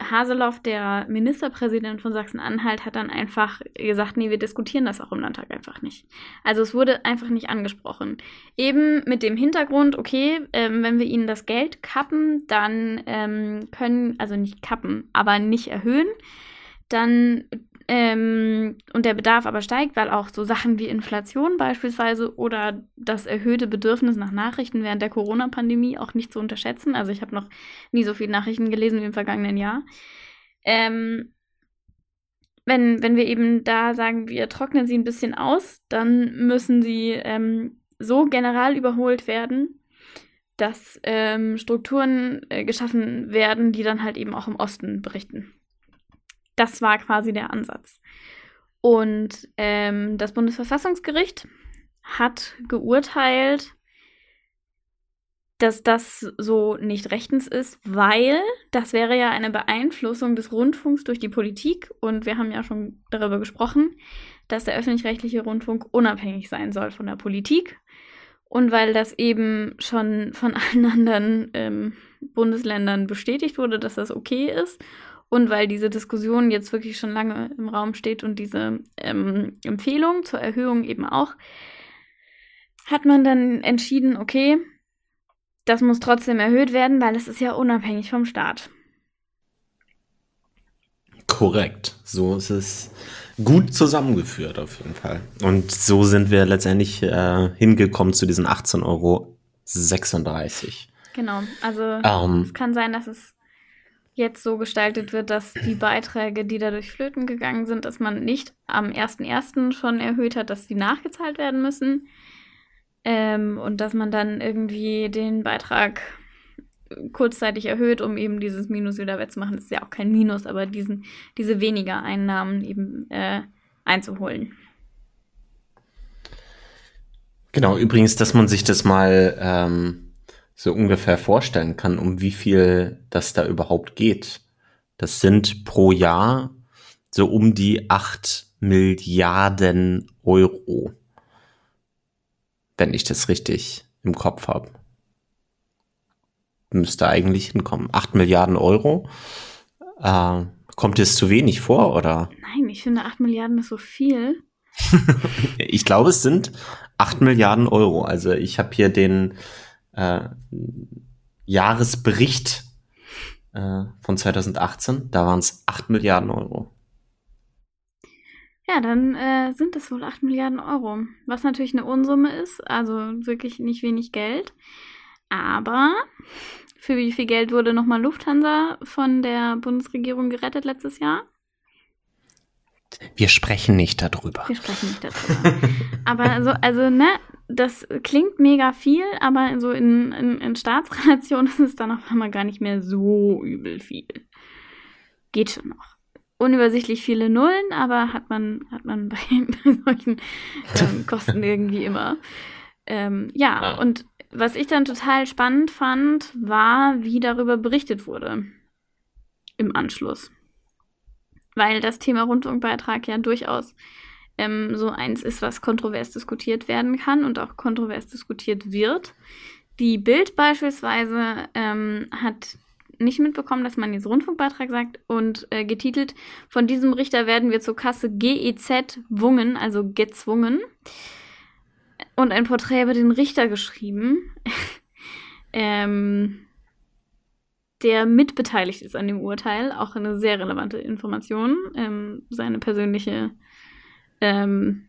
S2: Haseloff, der Ministerpräsident von Sachsen-Anhalt, hat dann einfach gesagt, nee, wir diskutieren das auch im Landtag einfach nicht. Also es wurde einfach nicht angesprochen. Eben mit dem Hintergrund, okay, ähm, wenn wir ihnen das Geld kappen, dann ähm, können, also nicht kappen, aber nicht erhöhen, dann ähm, und der Bedarf aber steigt, weil auch so Sachen wie Inflation beispielsweise oder das erhöhte Bedürfnis nach Nachrichten während der Corona-Pandemie auch nicht zu unterschätzen. Also ich habe noch nie so viele Nachrichten gelesen wie im vergangenen Jahr. Ähm, wenn, wenn wir eben da sagen, wir trocknen sie ein bisschen aus, dann müssen sie ähm, so general überholt werden, dass ähm, Strukturen äh, geschaffen werden, die dann halt eben auch im Osten berichten. Das war quasi der Ansatz. Und ähm, das Bundesverfassungsgericht hat geurteilt, dass das so nicht rechtens ist, weil das wäre ja eine Beeinflussung des Rundfunks durch die Politik. Und wir haben ja schon darüber gesprochen, dass der öffentlich-rechtliche Rundfunk unabhängig sein soll von der Politik. Und weil das eben schon von allen anderen ähm, Bundesländern bestätigt wurde, dass das okay ist und weil diese Diskussion jetzt wirklich schon lange im Raum steht und diese ähm, Empfehlung zur Erhöhung eben auch, hat man dann entschieden, okay, das muss trotzdem erhöht werden, weil es ist ja unabhängig vom Staat.
S1: Korrekt. So ist es gut zusammengeführt auf jeden Fall. Und so sind wir letztendlich äh, hingekommen zu diesen 18,36 Euro.
S2: Genau. Also ähm, es kann sein, dass es jetzt so gestaltet wird, dass die Beiträge, die dadurch flöten gegangen sind, dass man nicht am 1.1. schon erhöht hat, dass die nachgezahlt werden müssen. Ähm, und dass man dann irgendwie den Beitrag kurzzeitig erhöht, um eben dieses Minus wieder wettzumachen. Das ist ja auch kein Minus, aber diesen, diese weniger Einnahmen eben äh, einzuholen.
S1: Genau, übrigens, dass man sich das mal ähm, so ungefähr vorstellen kann, um wie viel das da überhaupt geht. Das sind pro Jahr so um die acht Milliarden Euro. Wenn ich das richtig im Kopf habe. Müsste eigentlich hinkommen. Acht Milliarden Euro. Äh, kommt es zu wenig vor, oder?
S2: Nein, ich finde acht Milliarden ist so viel.
S1: ich glaube, es sind acht Milliarden Euro. Also ich habe hier den äh, Jahresbericht äh, von 2018. Da waren es 8 Milliarden Euro.
S2: Ja, dann äh, sind es wohl 8 Milliarden Euro. Was natürlich eine Unsumme ist, also wirklich nicht wenig Geld. Aber für wie viel Geld wurde nochmal Lufthansa von der Bundesregierung gerettet letztes Jahr?
S1: Wir sprechen nicht darüber.
S2: Wir sprechen nicht darüber. aber also, also, ne, das klingt mega viel, aber so in, in, in Staatsrelation ist es dann auf einmal gar nicht mehr so übel viel. Geht schon noch. Unübersichtlich viele Nullen, aber hat man, hat man bei, bei solchen ähm, Kosten irgendwie immer. Ähm, ja, ah. und was ich dann total spannend fand, war, wie darüber berichtet wurde. im Anschluss. Weil das Thema Rundfunkbeitrag ja durchaus ähm, so eins ist, was kontrovers diskutiert werden kann und auch kontrovers diskutiert wird. Die Bild beispielsweise ähm, hat nicht mitbekommen, dass man jetzt Rundfunkbeitrag sagt und äh, getitelt, von diesem Richter werden wir zur Kasse GEZ Wungen, also gezwungen. Und ein Porträt über den Richter geschrieben, ähm, der mitbeteiligt ist an dem Urteil. Auch eine sehr relevante Information. Ähm, seine persönliche, ähm,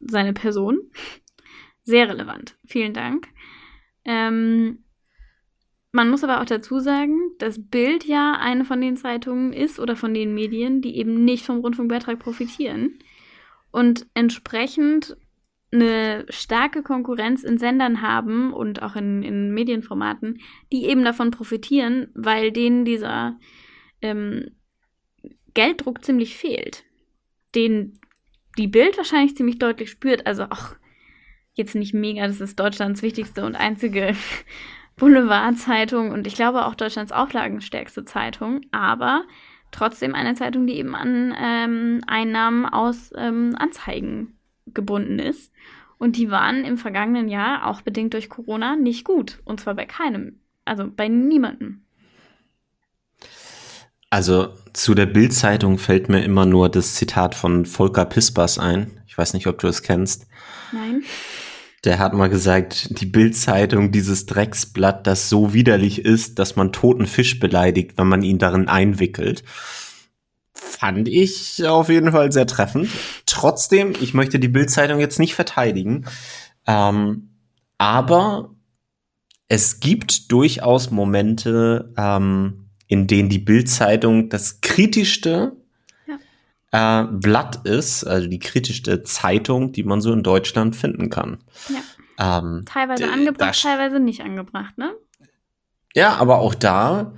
S2: seine Person. Sehr relevant. Vielen Dank. Ähm, man muss aber auch dazu sagen, dass Bild ja eine von den Zeitungen ist oder von den Medien, die eben nicht vom Rundfunkbeitrag profitieren und entsprechend eine starke Konkurrenz in Sendern haben und auch in, in Medienformaten, die eben davon profitieren, weil denen dieser ähm, Gelddruck ziemlich fehlt. Den die Bild wahrscheinlich ziemlich deutlich spürt. Also auch jetzt nicht mega, das ist Deutschlands wichtigste und einzige Boulevardzeitung und ich glaube auch Deutschlands auflagenstärkste Zeitung, aber trotzdem eine Zeitung, die eben an ähm, Einnahmen aus ähm, Anzeigen gebunden ist. Und die waren im vergangenen Jahr, auch bedingt durch Corona, nicht gut. Und zwar bei keinem. Also bei niemandem.
S1: Also zu der Bild-Zeitung fällt mir immer nur das Zitat von Volker Pispers ein. Ich weiß nicht, ob du es kennst.
S2: Nein.
S1: Der hat mal gesagt, die Bildzeitung, dieses Drecksblatt, das so widerlich ist, dass man toten Fisch beleidigt, wenn man ihn darin einwickelt. Fand ich auf jeden Fall sehr treffend. Trotzdem, ich möchte die Bildzeitung jetzt nicht verteidigen. Ähm, aber es gibt durchaus Momente, ähm, in denen die Bildzeitung das kritischste äh, Blatt ist, also die kritischste Zeitung, die man so in Deutschland finden kann.
S2: Ja. Ähm, teilweise angebracht, teilweise nicht angebracht, ne?
S1: Ja, aber auch da,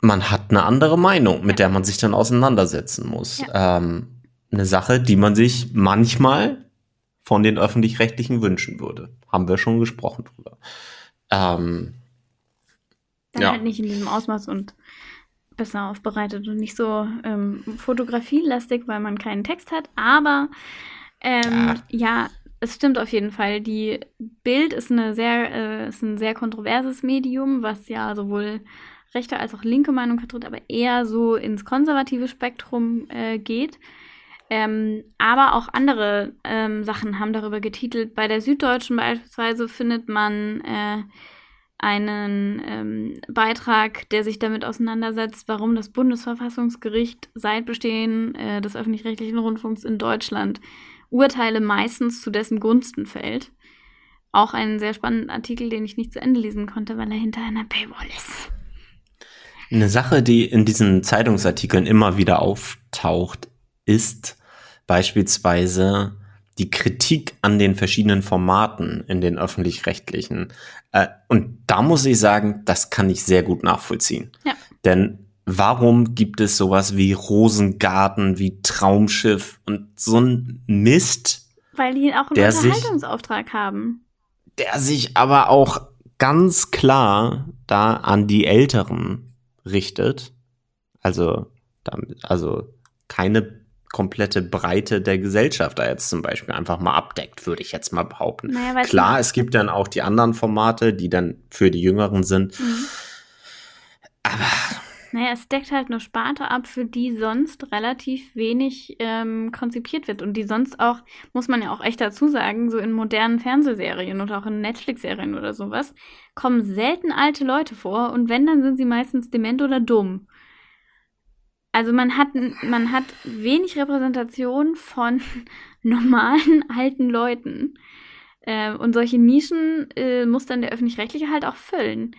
S1: man hat eine andere Meinung, mit ja. der man sich dann auseinandersetzen muss. Ja. Ähm, eine Sache, die man sich manchmal von den öffentlich-rechtlichen wünschen würde. Haben wir schon gesprochen drüber. Ähm,
S2: Dann ja. halt nicht in diesem Ausmaß und besser aufbereitet und nicht so ähm, fotografielastig, weil man keinen Text hat. Aber ähm, ja. ja. es stimmt auf jeden Fall. Die Bild ist, eine sehr, äh, ist ein sehr kontroverses Medium, was ja sowohl rechte als auch linke Meinung vertritt, aber eher so ins konservative Spektrum äh, geht. Ähm, aber auch andere ähm, Sachen haben darüber getitelt. Bei der Süddeutschen beispielsweise findet man äh, einen ähm, Beitrag, der sich damit auseinandersetzt, warum das Bundesverfassungsgericht seit Bestehen äh, des öffentlich-rechtlichen Rundfunks in Deutschland Urteile meistens zu dessen Gunsten fällt. Auch einen sehr spannenden Artikel, den ich nicht zu Ende lesen konnte, weil er hinter einer Paywall ist.
S1: Eine Sache, die in diesen Zeitungsartikeln immer wieder auftaucht, ist beispielsweise die Kritik an den verschiedenen Formaten in den öffentlich-rechtlichen. Äh, und da muss ich sagen, das kann ich sehr gut nachvollziehen. Ja. Denn warum gibt es sowas wie Rosengarten, wie Traumschiff und so ein Mist?
S2: Weil die auch einen Unterhaltungsauftrag sich, haben.
S1: Der sich aber auch ganz klar da an die Älteren richtet. Also, also keine komplette Breite der Gesellschaft da jetzt zum Beispiel einfach mal abdeckt, würde ich jetzt mal behaupten. Naja, Klar, es gibt dann auch die anderen Formate, die dann für die Jüngeren sind. Mhm.
S2: Aber. Naja, es deckt halt eine Sparte ab, für die sonst relativ wenig ähm, konzipiert wird und die sonst auch, muss man ja auch echt dazu sagen, so in modernen Fernsehserien oder auch in Netflix-Serien oder sowas, kommen selten alte Leute vor und wenn, dann sind sie meistens dement oder dumm. Also man hat, man hat wenig Repräsentation von normalen alten Leuten. Äh, und solche Nischen äh, muss dann der öffentlich-rechtliche halt auch füllen.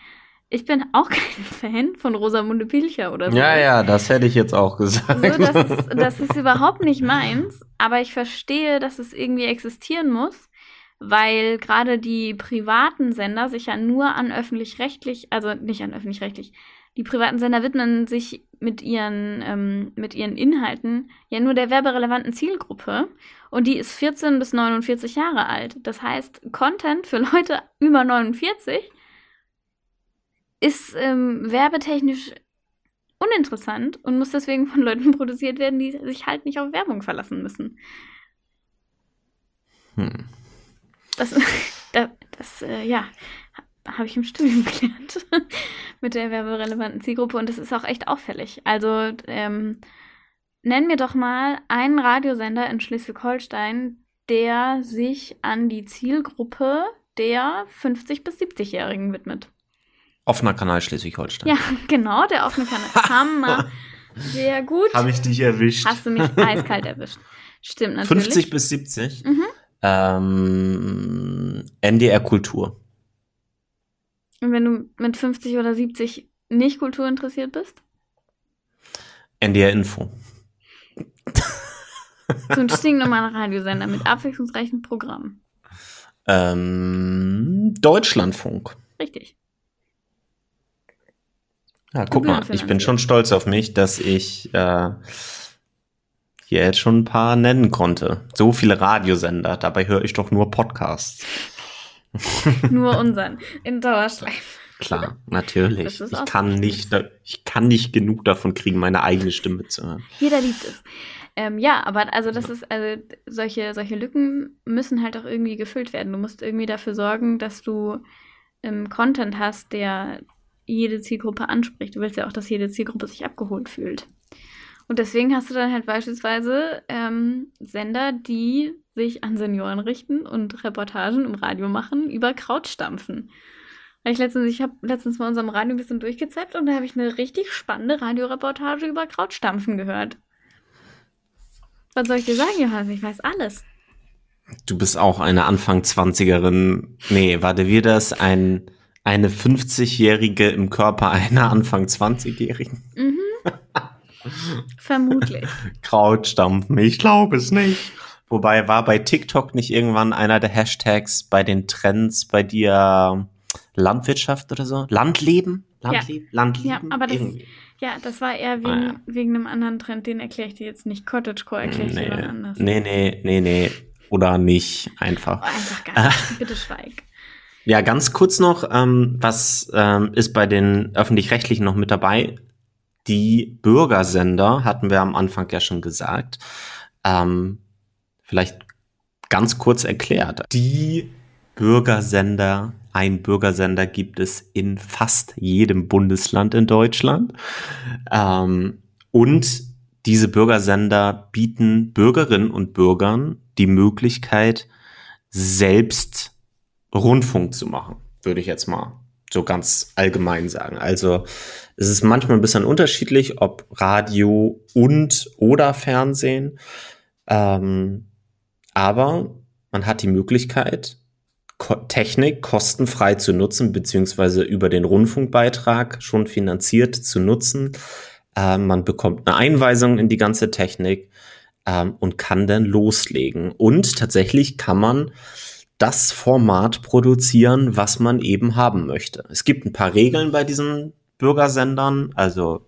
S2: Ich bin auch kein Fan von Rosamunde Pilcher oder so.
S1: Ja, ja, das hätte ich jetzt auch gesagt.
S2: So, das, ist, das ist überhaupt nicht meins, aber ich verstehe, dass es irgendwie existieren muss, weil gerade die privaten Sender sich ja nur an öffentlich-rechtlich, also nicht an öffentlich-rechtlich, die privaten Sender widmen sich mit ihren, ähm, mit ihren Inhalten ja nur der werberelevanten Zielgruppe und die ist 14 bis 49 Jahre alt. Das heißt, Content für Leute über 49 ist ähm, werbetechnisch uninteressant und muss deswegen von Leuten produziert werden, die sich halt nicht auf Werbung verlassen müssen. Hm. Das, das, das äh, ja, habe ich im Studium gelernt mit der werberelevanten Zielgruppe und das ist auch echt auffällig. Also ähm, nenn mir doch mal einen Radiosender in Schleswig-Holstein, der sich an die Zielgruppe der 50- bis 70-Jährigen widmet.
S1: Offener Kanal Schleswig-Holstein.
S2: Ja, genau, der offene Kanal. Hammer. Sehr gut.
S1: Habe ich dich erwischt.
S2: Hast du mich eiskalt erwischt. Stimmt natürlich.
S1: 50 bis 70. Mhm. Ähm, NDR Kultur.
S2: Und wenn du mit 50 oder 70 nicht Kultur interessiert bist?
S1: NDR Info.
S2: So ein stinknormaler Radiosender mit abwechslungsreichen Programmen.
S1: Ähm, Deutschlandfunk.
S2: Richtig.
S1: Ja, guck mal, ich bin schon stolz auf mich, dass ich äh, hier jetzt schon ein paar nennen konnte. So viele Radiosender, dabei höre ich doch nur Podcasts.
S2: nur unseren, in Dauerschleife.
S1: Klar, natürlich. Ich kann, nicht, ich kann nicht genug davon kriegen, meine eigene Stimme zu hören.
S2: Jeder liebt es. Ähm, ja, aber also das ist, also solche, solche Lücken müssen halt auch irgendwie gefüllt werden. Du musst irgendwie dafür sorgen, dass du ähm, Content hast, der jede Zielgruppe anspricht. Du willst ja auch, dass jede Zielgruppe sich abgeholt fühlt. Und deswegen hast du dann halt beispielsweise ähm, Sender, die sich an Senioren richten und Reportagen im Radio machen über Krautstampfen. Ich letztens, ich habe letztens mal unserem Radio ein bisschen durchgezappt und da habe ich eine richtig spannende Radioreportage über Krautstampfen gehört. Was soll ich dir sagen, Johannes? Ich weiß alles.
S1: Du bist auch eine Anfang 20erin. Nee, warte, wir das ein, eine 50-Jährige im Körper einer Anfang 20-Jährigen? Mhm.
S2: Vermutlich.
S1: Krautstampfen, ich glaube es nicht. Wobei war bei TikTok nicht irgendwann einer der Hashtags bei den Trends bei dir Landwirtschaft oder so? Landleben?
S2: Landleben? Ja. Landleben? Ja, aber das, Irgendwie. Ja, das war eher wegen, ah, ja. wegen einem anderen Trend, den erkläre ich dir jetzt nicht. Cottagecore erkläre ich nee, dir anders.
S1: Nee, nee, nee, nee. Oder nicht, einfach.
S2: Oh, einfach gar nicht. Bitte schweig.
S1: Ja, ganz kurz noch, ähm, was ähm, ist bei den öffentlich-rechtlichen noch mit dabei? Die Bürgersender hatten wir am Anfang ja schon gesagt. Ähm, vielleicht ganz kurz erklärt. Die Bürgersender ein Bürgersender gibt es in fast jedem Bundesland in Deutschland. Ähm, und diese Bürgersender bieten Bürgerinnen und Bürgern die Möglichkeit, selbst Rundfunk zu machen, würde ich jetzt mal so ganz allgemein sagen. Also es ist manchmal ein bisschen unterschiedlich, ob Radio und oder Fernsehen. Ähm, aber man hat die Möglichkeit, Technik kostenfrei zu nutzen, beziehungsweise über den Rundfunkbeitrag schon finanziert zu nutzen. Ähm, man bekommt eine Einweisung in die ganze Technik ähm, und kann dann loslegen. Und tatsächlich kann man das Format produzieren, was man eben haben möchte. Es gibt ein paar Regeln bei diesen Bürgersendern, also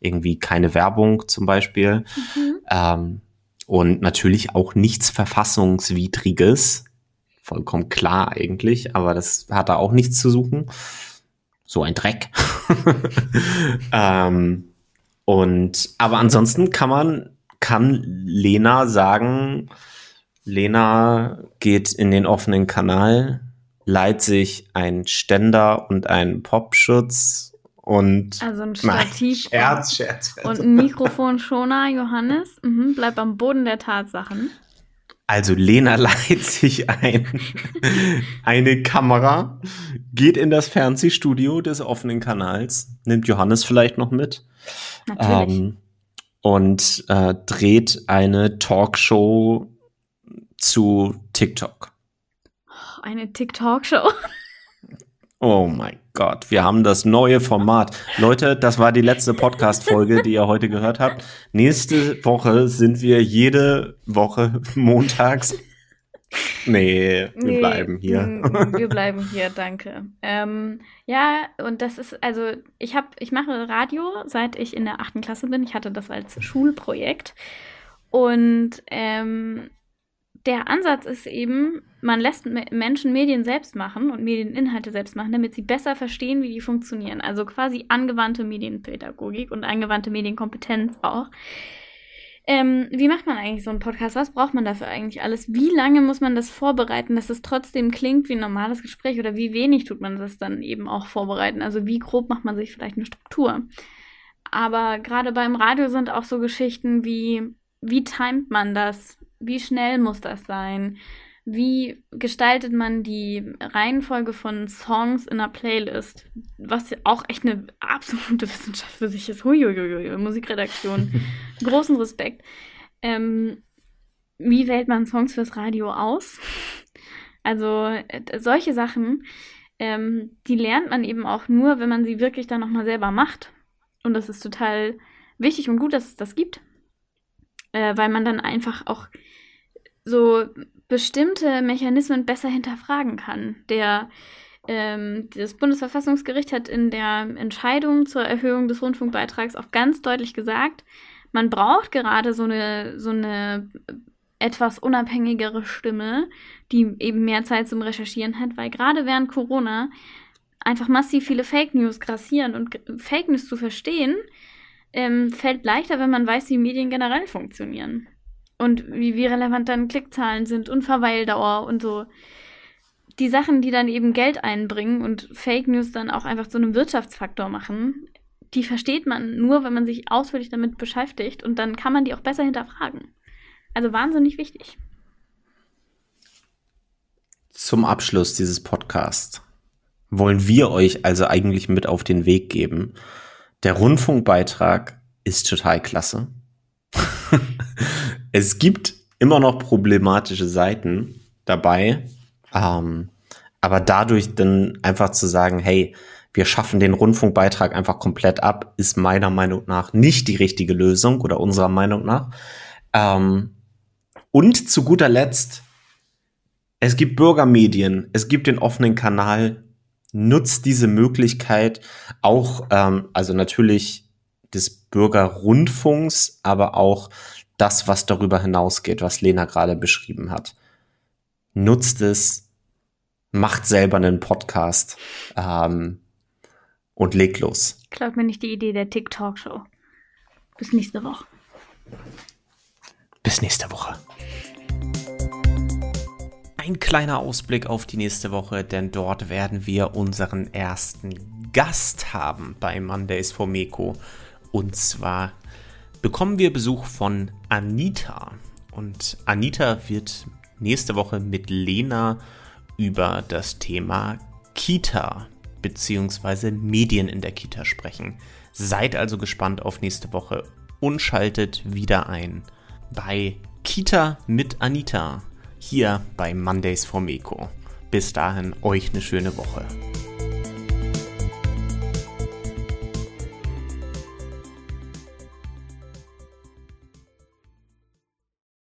S1: irgendwie keine Werbung zum Beispiel. Mhm. Ähm, und natürlich auch nichts Verfassungswidriges vollkommen klar eigentlich, aber das hat da auch nichts zu suchen. So ein Dreck. ähm, und aber ansonsten kann man, kann Lena sagen, Lena geht in den offenen Kanal, leiht sich ein Ständer und einen Popschutz und
S2: also ein Stativ
S1: nein, Scherz, Scherz,
S2: Scherz. und ein Mikrofonschoner, Johannes. Mhm, bleib am Boden der Tatsachen.
S1: Also Lena leiht sich ein, eine Kamera, geht in das Fernsehstudio des offenen Kanals, nimmt Johannes vielleicht noch mit ähm, und äh, dreht eine Talkshow zu TikTok.
S2: Eine TikTok-Show.
S1: Oh mein Gott, wir haben das neue Format. Leute, das war die letzte Podcast-Folge, die ihr heute gehört habt. Nächste Woche sind wir jede Woche montags. Nee, wir nee, bleiben hier.
S2: Mm, wir bleiben hier, danke. Ähm, ja, und das ist, also ich habe, ich mache Radio, seit ich in der achten Klasse bin. Ich hatte das als Schulprojekt. Und ähm, der Ansatz ist eben, man lässt Menschen Medien selbst machen und Medieninhalte selbst machen, damit sie besser verstehen, wie die funktionieren. Also quasi angewandte Medienpädagogik und angewandte Medienkompetenz auch. Ähm, wie macht man eigentlich so einen Podcast? Was braucht man dafür eigentlich alles? Wie lange muss man das vorbereiten, dass es trotzdem klingt wie ein normales Gespräch? Oder wie wenig tut man das dann eben auch vorbereiten? Also wie grob macht man sich vielleicht eine Struktur? Aber gerade beim Radio sind auch so Geschichten wie, wie timet man das? Wie schnell muss das sein? Wie gestaltet man die Reihenfolge von Songs in einer Playlist? Was auch echt eine absolute Wissenschaft für sich ist. Huiuiui, Musikredaktion. Großen Respekt. Ähm, wie wählt man Songs fürs Radio aus? Also äh, solche Sachen, ähm, die lernt man eben auch nur, wenn man sie wirklich dann nochmal selber macht. Und das ist total wichtig und gut, dass es das gibt, äh, weil man dann einfach auch so bestimmte Mechanismen besser hinterfragen kann. Der ähm, das Bundesverfassungsgericht hat in der Entscheidung zur Erhöhung des Rundfunkbeitrags auch ganz deutlich gesagt, man braucht gerade so eine, so eine etwas unabhängigere Stimme, die eben mehr Zeit zum Recherchieren hat, weil gerade während Corona einfach massiv viele Fake News grassieren und Fake News zu verstehen, ähm, fällt leichter, wenn man weiß, wie Medien generell funktionieren und wie, wie relevant dann Klickzahlen sind und Verweildauer und so. Die Sachen, die dann eben Geld einbringen und Fake News dann auch einfach zu einem Wirtschaftsfaktor machen, die versteht man nur, wenn man sich ausführlich damit beschäftigt und dann kann man die auch besser hinterfragen. Also wahnsinnig wichtig.
S1: Zum Abschluss dieses Podcasts wollen wir euch also eigentlich mit auf den Weg geben. Der Rundfunkbeitrag ist total klasse. es gibt immer noch problematische Seiten dabei, ähm, aber dadurch dann einfach zu sagen, hey, wir schaffen den Rundfunkbeitrag einfach komplett ab, ist meiner Meinung nach nicht die richtige Lösung oder unserer Meinung nach. Ähm, und zu guter Letzt, es gibt Bürgermedien, es gibt den offenen Kanal, nutzt diese Möglichkeit auch, ähm, also natürlich des Bürgerrundfunks, aber auch das, was darüber hinausgeht, was Lena gerade beschrieben hat. Nutzt es, macht selber einen Podcast ähm, und legt los.
S2: Klaut mir nicht die Idee der TikTok-Show. Bis nächste Woche.
S1: Bis nächste Woche. Ein kleiner Ausblick auf die nächste Woche, denn dort werden wir unseren ersten Gast haben bei Mondays for Meko. Und zwar bekommen wir Besuch von Anita. Und Anita wird nächste Woche mit Lena über das Thema Kita bzw. Medien in der Kita sprechen. Seid also gespannt auf nächste Woche und schaltet wieder ein bei Kita mit Anita hier bei Mondays for Meko. Bis dahin euch eine schöne Woche.